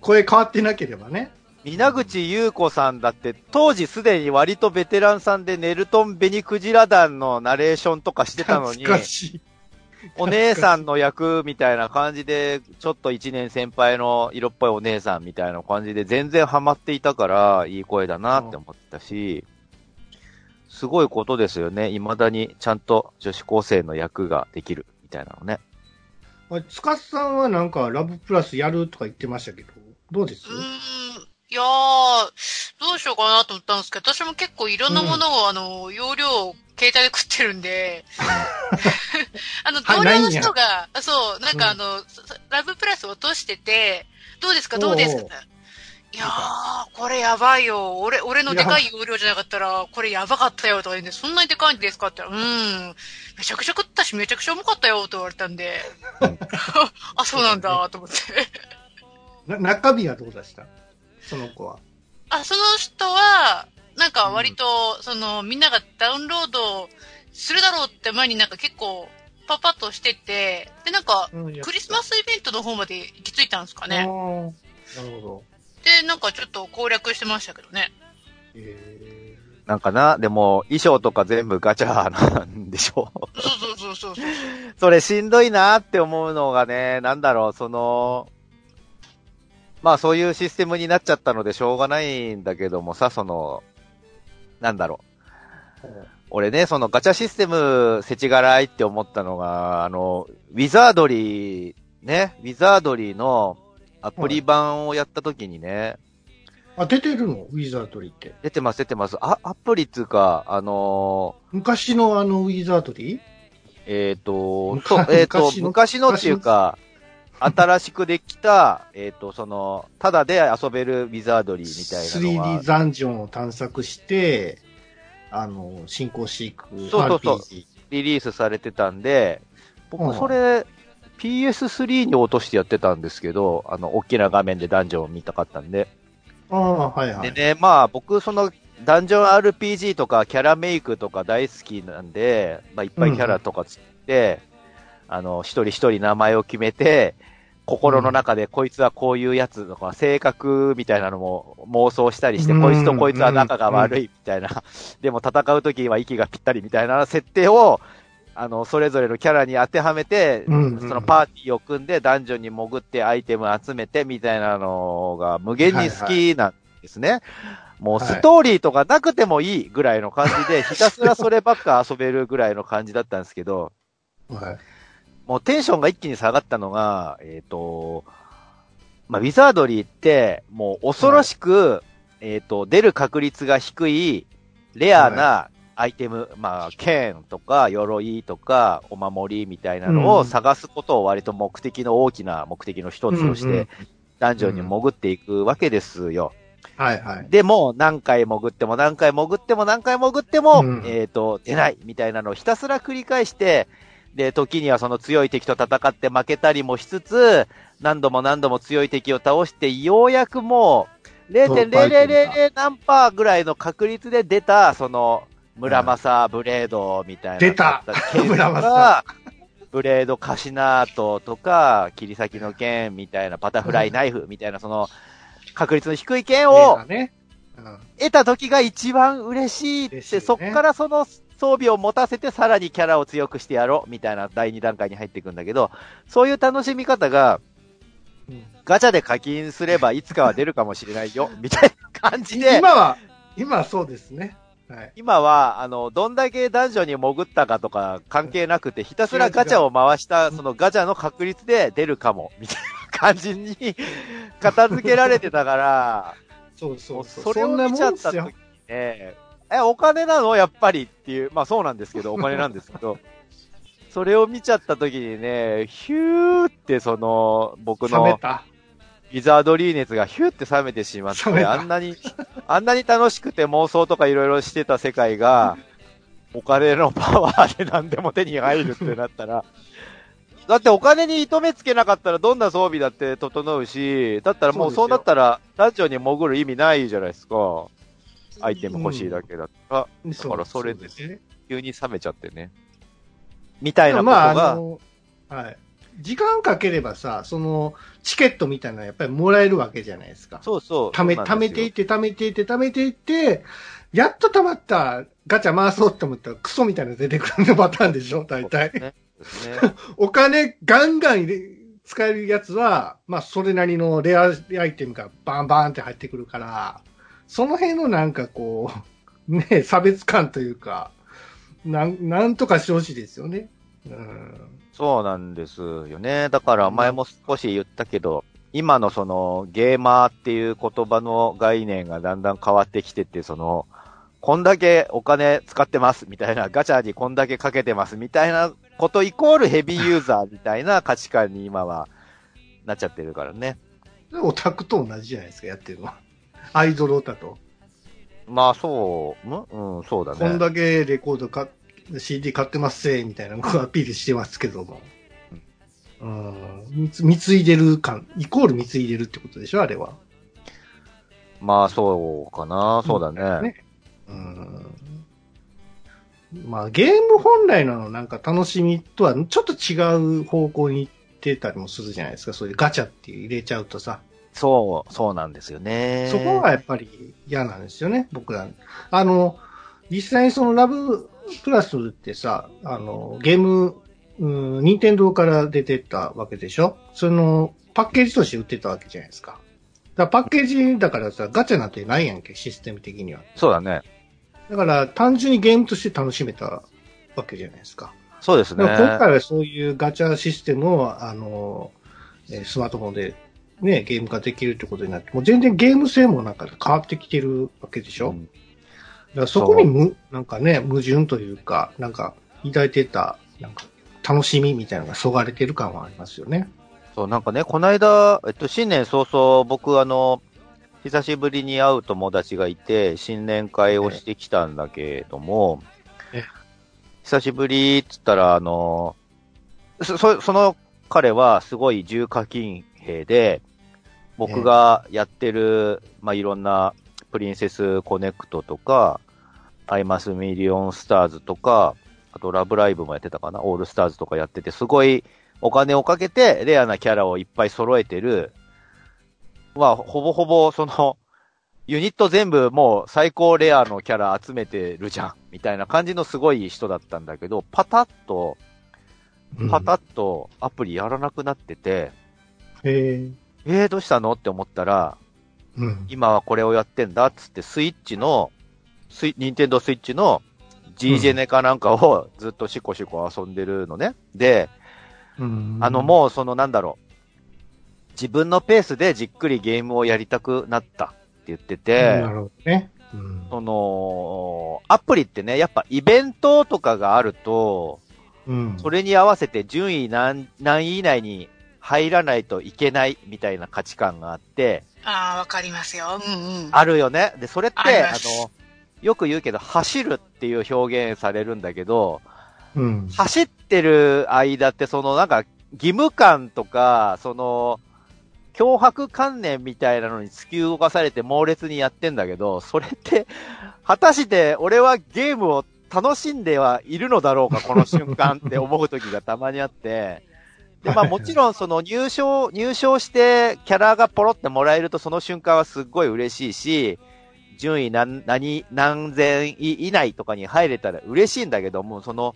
声変わってなければね。皆口優子さんだって、当時すでに割とベテランさんでネルトン・ベニクジラ団のナレーションとかしてたのに懐、かしい。お姉さんの役みたいな感じで、ちょっと一年先輩の色っぽいお姉さんみたいな感じで全然ハマっていたから、いい声だなって思ってたし、すごいことですよね。未だにちゃんと女子高生の役ができるみたいなのね。つかさんはなんかラブプラスやるとか言ってましたけど、どうです？うーん。いやー、どうしようかなと思ったんですけど、私も結構いろんなものを、あの、容量を携帯で食ってるんで、あの、はい同僚の人が、あそう、なんかあの、そそラブプラス落としてて、どうですか、どうですか？いやー、これやばいよ。俺、俺のでかい容量じゃなかったら、これやばかったよとか言うんで、そんなにでかいんですか？って言ったら、うん、めちゃくちゃ食ったし、めちゃくちゃ重かったよと言われたんで、あ、そうなんだ、と思って。な中身はどうでした？その子は。あ、その人は、なんか割と、その、みんながダウンロードするだろうって前になんか結構、パパッとしてて、で、なんか、クリスマスイベントの方まで行き着いたんですかね。なるほど。で、なんかちょっと攻略してましたけどね。えなんかな、でも衣装とか全部ガチャなんでしょそうそうそうそうそう。それしんどいなって思うのがね、なんだろう、その、まあそういうシステムになっちゃったのでしょうがないんだけどもさ、その、なんだろう。俺ね、そのガチャシステム、せちがらいって思ったのが、あの、ウィザードリー、ね、ウィザードリーのアプリ版をやった時にね、ーあ、出てるの？ウィザードリーって。出てます、出てます。あ、アプリっつうか、あの昔のあのウィザードリーえっ、と、昔そうえっ、と、昔の？昔のっていうか、新しくできた、えっ、と、その、ただで遊べるウィザードリーみたいなの 3D が、ダンジョンを探索して、あの、進行していく RPG。そうそうそうリリースされてたんで、うん僕それ、PS3 に落としてやってたんですけど、あの、大きな画面でダンジョンを見たかったんで。ああ、はいはい。でね、まあ僕、その、ダンジョン RPG とかキャラメイクとか大好きなんで、まあいっぱいキャラとかつって、あの、一人一人名前を決めて、心の中でこいつはこういうやつとか、性格みたいなのも妄想したりして、うんこいつとこいつは仲が悪いみたいな、でも戦うときは息がぴったりみたいな設定を、あの、それぞれのキャラに当てはめて、そのパーティーを組んでダンジョンに潜ってアイテム集めてみたいなのが無限に好きなんですね。もうはいストーリーとかなくてもいいぐらいの感じで、ひたすらそればっか遊べるぐらいの感じだったんですけど、はい。もうテンションが一気に下がったのが、えっ、と、まあ、ウィザードリーって、もう恐ろしく、えっ、と、出る確率が低い、レアなアイテム、まあ、剣とか、鎧とか、お守りみたいなのをうん。探すことを割と目的の大きな目的の一つとしてうんうん。ダンジョンに潜っていくわけですよ。はいはい。でも、何回潜っても何回潜っても何回潜っても、うん。えっ、と、出ないみたいなのをひたすら繰り返して、で、時にはその強い敵と戦って負けたりもしつつ、何度も何度も強い敵を倒して、ようやくもう、0.0000何パーぐらいの確率で出た、その、村正ブレードみたいな。出た。剣村正。がブレードカシナートとか、切り裂きの剣みたいな、バタフライナイフみたいな、その、確率の低い剣を、得た時が一番嬉しいって、そっからその装備を持たせてさらにキャラを強くしてやろうみたいな第2段階に入っていくんだけど、そういう楽しみ方がうんガチャで課金すればいつかは出るかもしれないよ、みたいな感じで、今は、今はそうですね。はい。今は、あの、どんだけダンジョンに潜ったかとか関係なくて、ひたすらガチャを回した、そのガチャの確率で出るかも、みたいな感じに片付けられてたから、そうそうそう。それを見ちゃった時に。ね、え、お金なの？やっぱりっていう、まあそうなんですけど、お金なんですけど、それを見ちゃった時にね、ヒューってその、僕の冷めた。ウィザードリー熱がヒューって冷めてしまって、あんなに、あんなに楽しくて妄想とかいろいろしてた世界が、お金のパワーで何でも手に入るってなったら、だってお金に糸目つけなかったらどんな装備だって整うし、だったらもうそううなったら、ダンジョンに潜る意味ないじゃないですか。アイテム欲しいだけだったら、だからそれでね。急に冷めちゃってね。みたいなことまあ、あが、の、はい。時間かければさ、その、チケットみたいなのやっぱりもらえるわけじゃないですか。そうそう。貯め、そうなんですよ貯めていって、貯めていって、貯めていって、やっと貯まったガチャ回そうって思ったらクソみたいなの出てくるのパターンでしょ？大体。ね。お金ガンガン入れ使えるやつは、まあそれなりのレアアイテムがバンバンって入ってくるから、その辺のなんかこう、ね、差別感というか、なん、なんとかしてほしいですよね。うん。そうなんですよね。だから前も少し言ったけど、今のそのゲーマーっていう言葉の概念がだんだん変わってきてて、その、こんだけお金使ってますみたいな、ガチャにこんだけかけてますみたいなことイコールヘビーユーザーみたいな価値観に今はなっちゃってるからね。オタクと同じじゃないですか、やってるのは。アイドルオタと。まあそう、んうん、そうだこんね。だけレコードか、CD 買ってますせ、みたいなのをアピールしてますけども。うん。貢貢いでる感、イコール貢いでるってことでしょ、あれは。まあそうかな、そうだね。ねうん。まあ、ゲーム本来のなんか楽しみとはちょっと違う方向に行ってたりもするじゃないですか。そういうガチャって入れちゃうとさ。そう、そうなんですよね。そこがやっぱり嫌なんですよね、僕ら。あの、実際にそのラブプラスってさ、あの、ゲーム、うん、任天堂から出てったわけでしょ？その、パッケージとして売ってたわけじゃないですか。だパッケージだからさ、ガチャなんてないやんけ、システム的には。そうだね。だから単純にゲームとして楽しめたわけじゃないですか。そうですね今回はそういうガチャシステムを、あの、えースマートフォンでね、ゲーム化できるってことになって、もう全然ゲーム性もなんか変わってきてるわけでしょ、うん。だからそこにむ、なんかね、矛盾というか、なんか抱いてた、なんか楽しみみたいなのがそがれてる感はありますよね。そう、なんかね、この間、えっと、新年早々、僕、あの、久しぶりに会う友達がいて、新年会をしてきたんだけれどもええ、久しぶりっつったら、あの、そ、そその彼はすごい重課金兵で、僕がやってる、まあ、いろんなプリンセスコネクトとか、アイマスミリオンスターズとか、あとラブライブもやってたかな？オールスターズとかやってて、すごいお金をかけてレアなキャラをいっぱい揃えてる、まあ、ほぼほぼその、ユニット全部もう最高レアのキャラ集めてるじゃん、みたいな感じのすごい人だったんだけど、パタッと、パタッとアプリやらなくなってて、へえ。えー、どうしたの？って思ったら、うん。今はこれをやってんだっつって、スイッチの、スイ、ニンテンドースイッチの G ジェネかなんかをずっとシコシコ遊んでるのね。で、うんあのもうそのなんだろう、自分のペースでじっくりゲームをやりたくなったって言ってて、なるほどね。うんその、アプリってね、やっぱイベントとかがあると、うん。それに合わせて順位何、何位以内に入らないといけないみたいな価値観があって、ああ、わかりますよ。うんうん。あるよね。で、それって、あの、よく言うけど、走るっていう表現されるんだけど、うん。走ってる間って、そのなんか、義務感とか、その、脅迫観念みたいなのに突き動かされて猛烈にやってんだけど、それって、果たして俺はゲームを楽しんではいるのだろうか、この瞬間って思う時がたまにあって、で、まあもちろんその入賞、入賞してキャラがポロってもらえるとその瞬間はすっごい嬉しいし、順位何、何、何千位以内とかに入れたら嬉しいんだけども、その、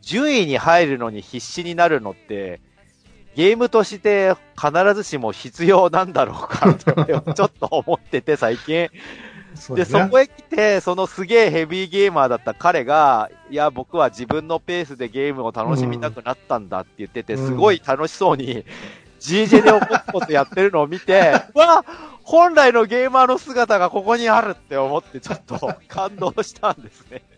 順位に入るのに必死になるのって、ゲームとして必ずしも必要なんだろうかってちょっと思ってて最近。で、そうだねそこへ来て、そのすげえヘビーゲーマーだった彼が、いや、僕は自分のペースでゲームを楽しみたくなったんだって言ってて、うんすごい楽しそうに、GJ でコツコツやってるのを見て、わ本来のゲーマーの姿がここにあるって思って、ちょっと 感動したんですね。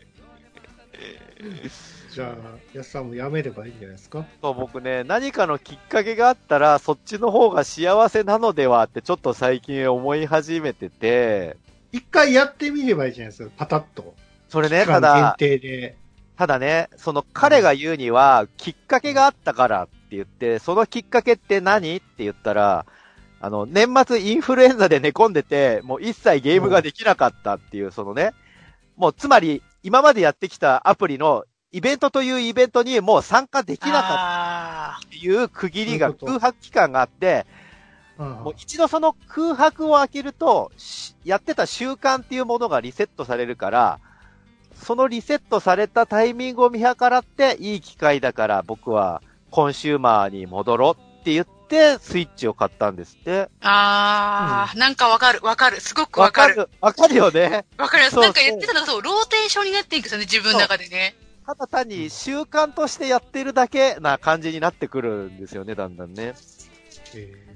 じゃあ、安さんもやめればいいんじゃないですか？そう、僕ね、何かのきっかけがあったら、そっちの方が幸せなのではって、ちょっと最近思い始めてて、一回やってみればいいじゃないですか、パタッと。それね、ただ、限定で。ただね、その彼が言うには、きっかけがあったからって言って、そのきっかけって何って言ったら、あの、年末インフルエンザで寝込んでて、もう一切ゲームができなかったっていう、そのね、もうつまり、今までやってきたアプリのイベントというイベントにもう参加できなかったあっていう区切りが空白期間があって、うんもう一度その空白を開けると、しやってた習慣っていうものがリセットされるから、そのリセットされたタイミングを見計らって、いい機会だから僕はコンシューマーに戻ろうって言って、スイッチを買ったんですって。ああ、なんかわかる、わかる。すごくわかる。わかるよね。わかります。なんか言ってたのがそう、ローテーションになっていくんですよね、自分の中でね。ただ単に習慣としてやってるだけな感じになってくるんですよね、だんだんね。えー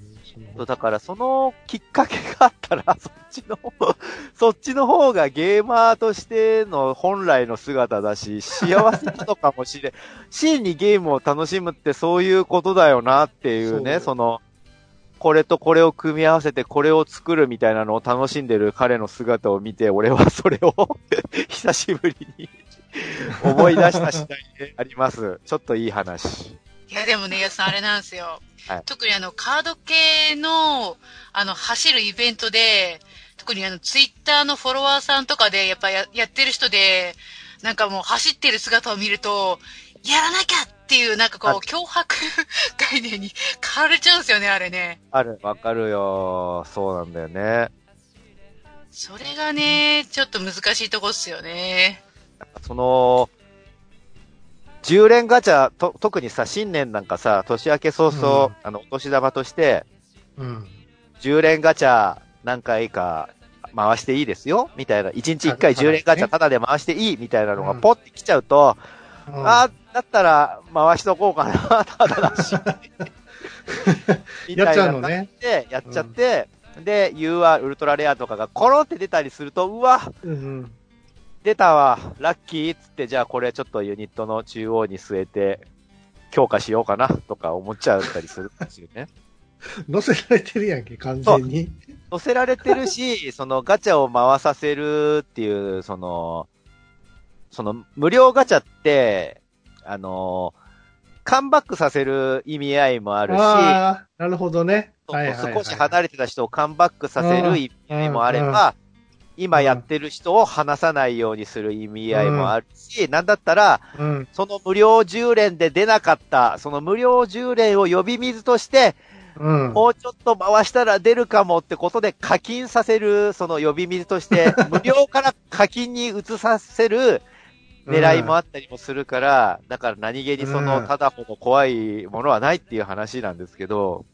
そうだからそのきっかけがあったら、そっちの、そっちの方がゲーマーとしての本来の姿だし、幸せなのかもしれん。真にゲームを楽しむってそういうことだよなっていうね、その、これとこれを組み合わせてこれを作るみたいなのを楽しんでる彼の姿を見て、俺はそれを 久しぶりに思い出した次第であります。ちょっといい話。いや、でもね、やすさんあれなんですよ。はい特にあの、カード系の、あの、走るイベントで、特にあの、ツイッターのフォロワーさんとかで、やっぱややってる人で、なんかもう走ってる姿を見ると、やらなきゃっていう、なんかこう、あ脅迫概念に変われちゃうんですよね、あれね。ある、わかるよ。そうなんだよね。それがね、ちょっと難しいとこっすよね。その、10連ガチャ、と、特にさ、新年なんかさ、年明け早々、うんあの、お年玉として、うん。10連ガチャ何回か回していいですよ？みたいな。1日1回あ10連ガチャねタダで回していい？みたいなのがうんポッて来ちゃうと、うんあーだったら回しとこうかな、ただだし。み やっちゃうのな感ね。じで、やっちゃって、で、UR ウルトラレアとかがコロって出たりすると、うわ、うん。出たわ、ラッキーっつって、じゃあこれちょっとユニットの中央に据えて、強化しようかな、とか思っちゃったりするんですよね。乗せられてるやんけ、完全に。乗せられてるし、そのガチャを回させるっていう、その、その無料ガチャって、あの、カムバックさせる意味合いもあるし、なるほどね。そうはいはいはい少し離れてた人をカムバックさせる意味合いもあれば、今やってる人を離さないようにする意味合いもあるし、なんだったら、うん。その無料10連で出なかった、その無料10連を呼び水として、うん。もうちょっと回したら出るかもってことで課金させる、その呼び水として、無料から課金に移させる狙いもあったりもするから、だから何気にその、うんただほど怖いものはないっていう話なんですけど、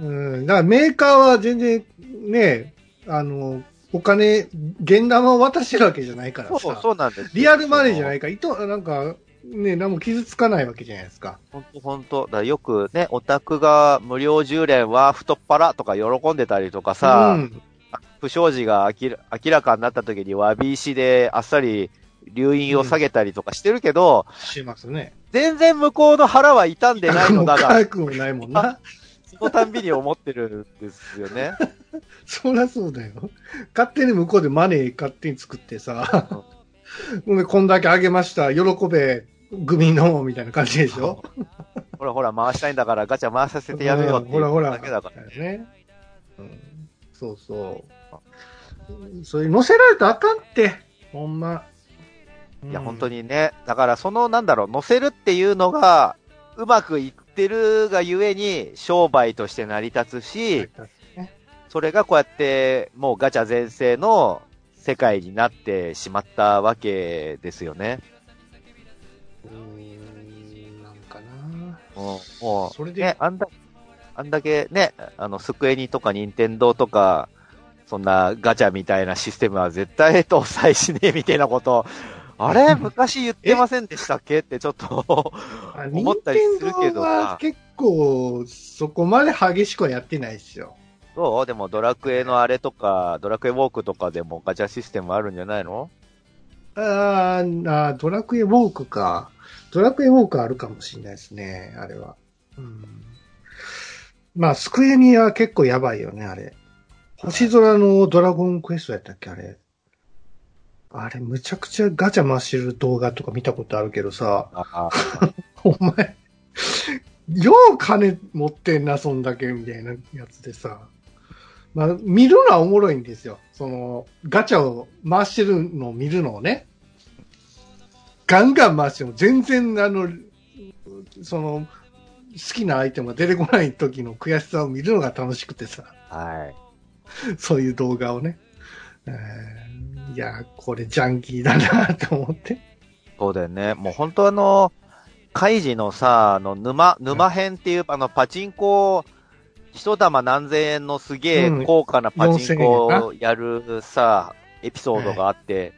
うん。だからメーカーは全然ね、あの、お金、現玉を渡してるわけじゃないからさ。そう、そうなんですよ。。リアルマネーじゃないいか、いと、なんか、ね、何も傷つかないわけじゃないですか。ほんとほんと。だよくね、オタクが無料10連は太っ腹とか喜んでたりとかさ、うん。不祥事が明らかになった時に詫び石であっさり留飲を下げたりとかしてるけど、しますね。全然向こうの腹は傷んでないのだが、可くもないもんな。そのたんびに思ってるんですよね。そりゃそうだよ。勝手に向こうでマネー勝手に作ってさ、ほんでこんだけあげました、喜べ、組の、みたいな感じでしょほらほら回したいんだからガチャ回させてやめようっていうほらほら。だけだから。ね。うん、そうそう。それ乗せられたらあかんって。ほんま。いや、本当に。にね。だから、その、なんだろう、乗せるっていうのが、うまくいってるがゆえに、商売として成り立つし、それがこうやって、もうガチャ全盛の世界になってしまったわけですよね。うーん、なんかな。もう、もうそれでね、あんだ、あんだけね、あの、スクエニとかニンテンドーとか、そんなガチャみたいなシステムは絶対搭載しねえみたいなこと、あれ？昔言ってませんでしたっけ？ってちょっとあ 思ったりするけど結構、そこまで激しくはやってないですよ。どう？でもドラクエのあれとか、ドラクエウォークとかでもガチャシステムあるんじゃないの？あーあー、ドラクエウォークか。ドラクエウォークあるかもしれないですね、あれは。うん。まあ、スクエニは結構やばいよね、あれ。星空のドラゴンクエストやったっけ、あれ。あれ、むちゃくちゃガチャ回してる動画とか見たことあるけどさ、あお前、よう金持ってんな、そんだけ、みたいなやつでさ。まあ、見るのはおもろいんですよ。その、ガチャを回してるのを見るのをね。ガンガン回しても全然、あの、その、好きなアイテムが出てこない時の悔しさを見るのが楽しくてさ。はい。そういう動画をね。えーいや、これジャンキーだなと思って。そうだよね。もう本当あの、カイジのさ、あの、沼、沼編っていう、あの、パチンコ、一玉何千円のすげえうん。高価なパチンコ4000をやるさ、エピソードがあって、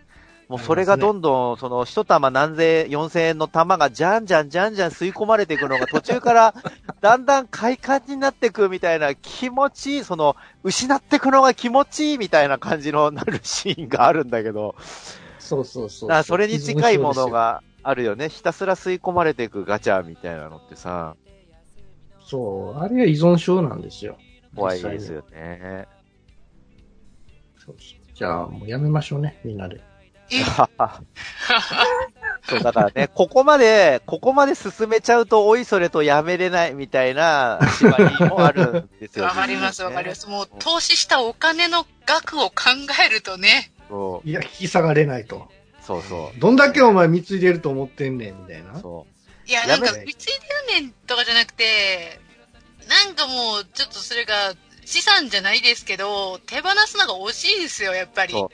もうそれがどんどん、その一玉何千円、四千円の玉がじゃんじゃんじゃんじゃん吸い込まれていくのが途中から だんだん快感になっていくみたいな気持ちいい、その、失っていくのが気持ちいいみたいな感じのなるシーンがあるんだけど、そうそうそうそれに近いもの。があるよね。ひたすら吸い込まれていくガチャみたいなのってさ、そう、あれは依存症なんですよ。怖いですよね。そうそうじゃあ、もうやめましょうね、みんなで。え、そう、だからね、ここまで、ここまで進めちゃうと、おいそれとやめれないみたいな縛りもあるんですよね。わかりますわかります。もう投資したお金の額を考えるとね、そいや、引き下がれないと。う、そうそどんだけお前貢いでると思ってんねん、みたいなう。。そいや、なんか、貢いでるねんとかじゃなくて、なんかもう、ちょっとそれが、資産じゃないですけど、手放すのが惜しいですよ、やっぱり。そそう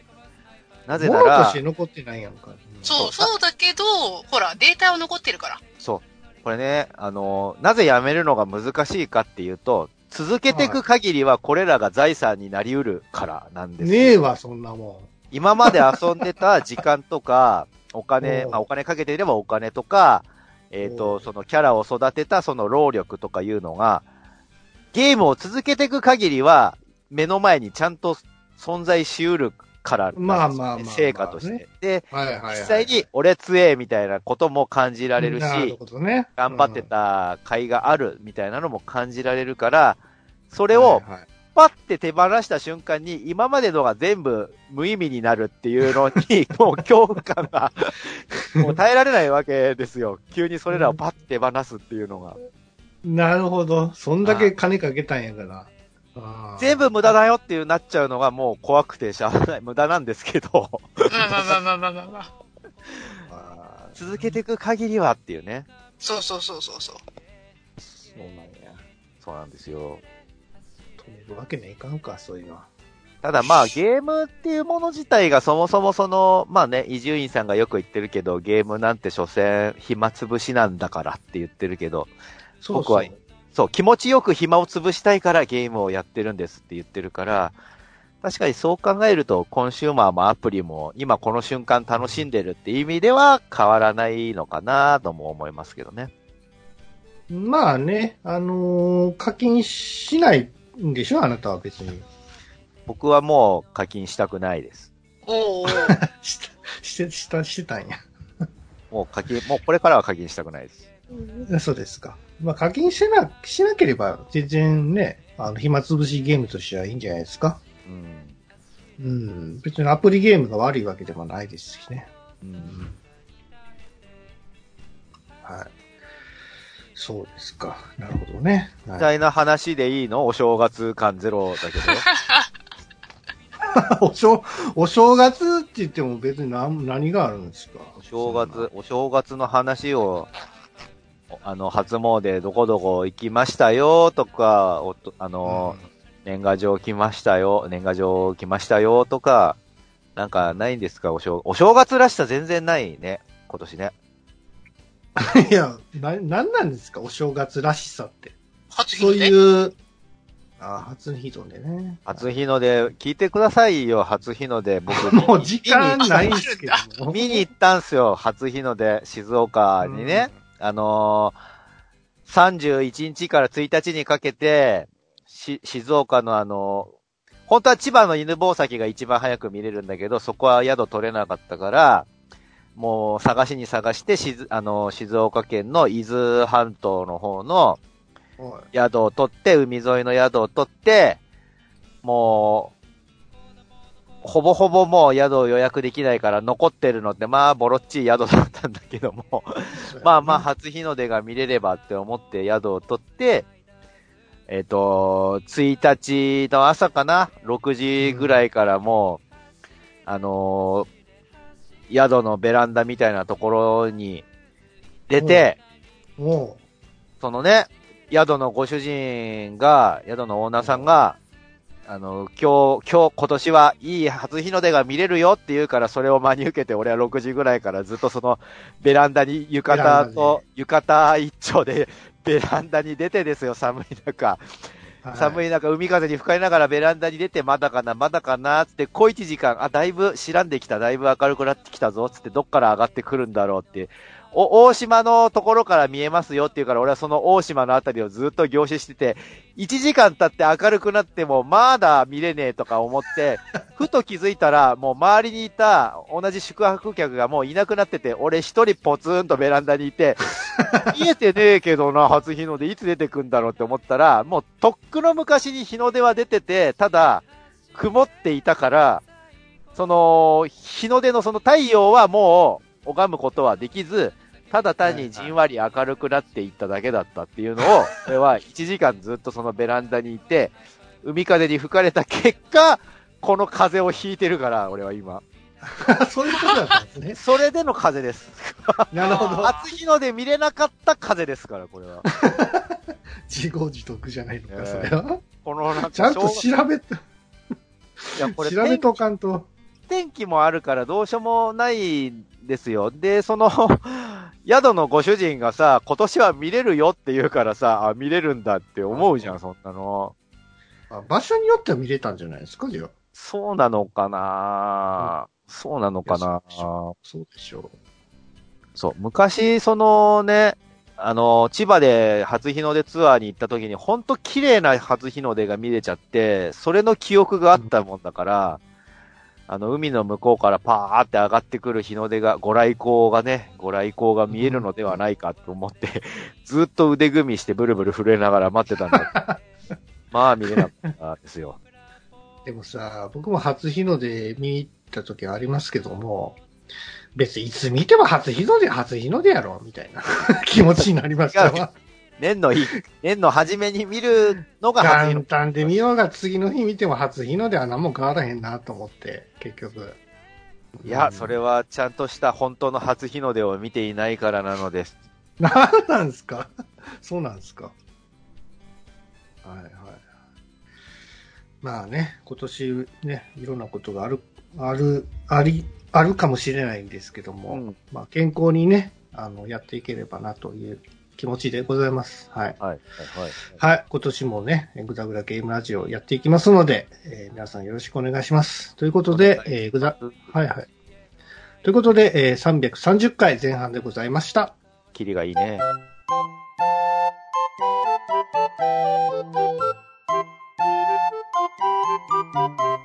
うなぜならして、残ってないやんか。そうだけど、ほら、データは残ってるから。そう。これね、あの、なぜやめるのが難しいかっていうと、続けていく限りはこれらが財産になり得るからなんですよねえわ、そんなも今まで遊んでた時間とか、お金、まあお金かけていればお金とか、えっ、おと、うそのキャラを育てたその労力とかいうのが、ゲームを続けていく限りは、目の前にちゃんと存在しうるからなんですよね、まあまあまあまあ成果として。ねで、ん。はいはいはい。実際に、俺強えみたいなことも感じられるし、ほどね。頑張ってた甲斐があるみたいなのも感じられるから、そそれをパッて手放した瞬間に、今までのが全部無意味になるっていうのに、もう恐怖感が、もう耐えられないわけですよ。急にそれらをパッて手放すっていうのが。なるほど。そんだけ金かけたんやから。全部無駄だよっていうなっちゃうのがもう怖くてしゃあない。無駄なんですけど、続けていく限りはっていうね。そうそうそうそうそう。そうなんや。そうなんですよ。止めるわけにはいかんか、そういうのは。ただまあゲームっていうもの自体がそもそもその、まあね、伊集院さんがよく言ってるけど、ゲームなんて所詮暇つぶしなんだからって言ってるけど、そう僕はそう、気持ちよく暇を潰したいからゲームをやってるんですって言ってるから、確かにそう考えると、コンシューマーもアプリも今この瞬間楽しんでるって意味では変わらないのかなとも思いますけどね。まあね、あのー課金しないんでしょ？あなたは別に。僕はもう課金したくないです。おーおー ししして、した、してたんや。もう課金、もうこれからは課金したくないです。そうですか。まあ課金してな、しなければ全然ね、あの、暇つぶしゲームとしてはいいんじゃないですか。うん。うん。別にアプリゲームが悪いわけでもないですしね。うん。はい。そうですか。なるほどね。はい、みたいな話でいいの？お正月感ゼロだけど。お正、お正月って言っても別に何何があるんですか？お正月、お正月の話を、おあの、初詣どこどこ行きましたよとか、おとあのな、年賀状来ましたよ、年賀状来ましたよとか、なんかないんですか？お正、お正月らしさ全然ないね、今年ね。う んいや、な、なんなんですか？お正月らしさって。そう初日で。いう、あ初日の出ね。初日の出、聞いてくださいよ、初日の出。僕、もう時間ないんですけども。見に行ったんすよ、初日の出、静岡にね。あのー、31日から1日にかけて、し、静岡のあのー本当は千葉の犬吠埼が一番早く見れるんだけど、そこは宿取れなかったから、もう探しに探して、しず、あのー静岡県の伊豆半島の方の宿を取って、海沿いの宿を取って、もう、ほぼほぼもう宿を予約できないから残ってるのって、まあ、ボロっちい宿だったんだけども、まあまあ、初日の出が見れればって思って宿を取って、えっ、と、1日の朝かな ?6 時ぐらいからもう、あのー宿のベランダみたいなところに出て、そのね、宿のご主人が、宿のオーナーさんが、あの、今日、今日、今年はいい初日の出が見れるよって言うから、それを真に受けて、俺は6時ぐらいからずっとその、ベランダに浴衣と、浴衣一丁で、ベランダに出てですよ、寒い中。寒い。中、海風に吹かれながらベランダに出て、まだかな、まだかな、つって、小一時間、あ、だいぶ知らんできた、だいぶ明るくなってきたぞ、つって、どっから上がってくるんだろうって。お、大島のところから見えますよっていうから、俺はその大島のあたりをずっと凝視してて、1時間経って明るくなっても、まだ見れねえとか思って、ふと気づいたら、もう周りにいた同じ宿泊客がもういなくなってて、俺一人ポツンとベランダにいて、見えてねえけどな、初日の出いつ出てくんだろうって思ったら、もうとっくの昔に日の出は出てて、ただ、曇っていたから、その、日の出のその太陽はもう拝むことはできず、ただ単にじんわり明るくなっていっただけだったっていうのを、俺は1時間ずっとそのベランダにいて、海風に吹かれた結果、この風を引いてるから、俺は今。そういうことだったんですね。それでの風です。なるほど。初日の出見れなかった風ですから、これは。自業自得じゃないのか、えーそれは。このなんかちゃんと正調べて、いや、これ調べとかんと。天気もあるからどうしようもないんですよ。で、その、宿のご主人がさ、今年は見れるよって言うからさ、あ、見れるんだって思うじゃん、そんなの。あ場所によっては見れたんじゃないですか、じゃあ。そうなのかな？そうなのかな？そそうでしょそう、昔、そのね、あの、千葉で初日の出ツアーに行った時に、ほんと綺麗な初日の出が見れちゃって、それの記憶があったもんだから、あの、海の向こうからパーって上がってくる日の出が、ご来光がね、ご来光が見えるのではないかと思って、ずっと腕組みしてブルブル震えながら待ってたんだけど まあ見れなかったですよ。う。でもさ、僕も初日の出見に行った時ありますけども、別にいつ見ても初日の出、初日の出やろ、みたいな 気持ちになりましたわ。年のいい、年の初めに見るのが初日の元旦で見ようが次の日見ても初日の出は何も変わらへんなと思って、結局。いや、それはちゃんとした本当の初日の出を見ていないからなのです。何なんですか？そうなんですか？はいはい。まあね、今年ね、いろんなことがある、ある、あり、あるかもしれないんですけども、うんまあ健康にね、あの、やっていければなという気持ちでございます。はい。はい。はい。はい。今年もね、ぐだぐだゲームラジオやっていきますので、えー皆さんよろしくお願いします。ということで、えーぐだ、はいはい。ということで、えー330回前半でございました。キリがいいね。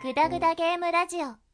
グダグダゲームラジオ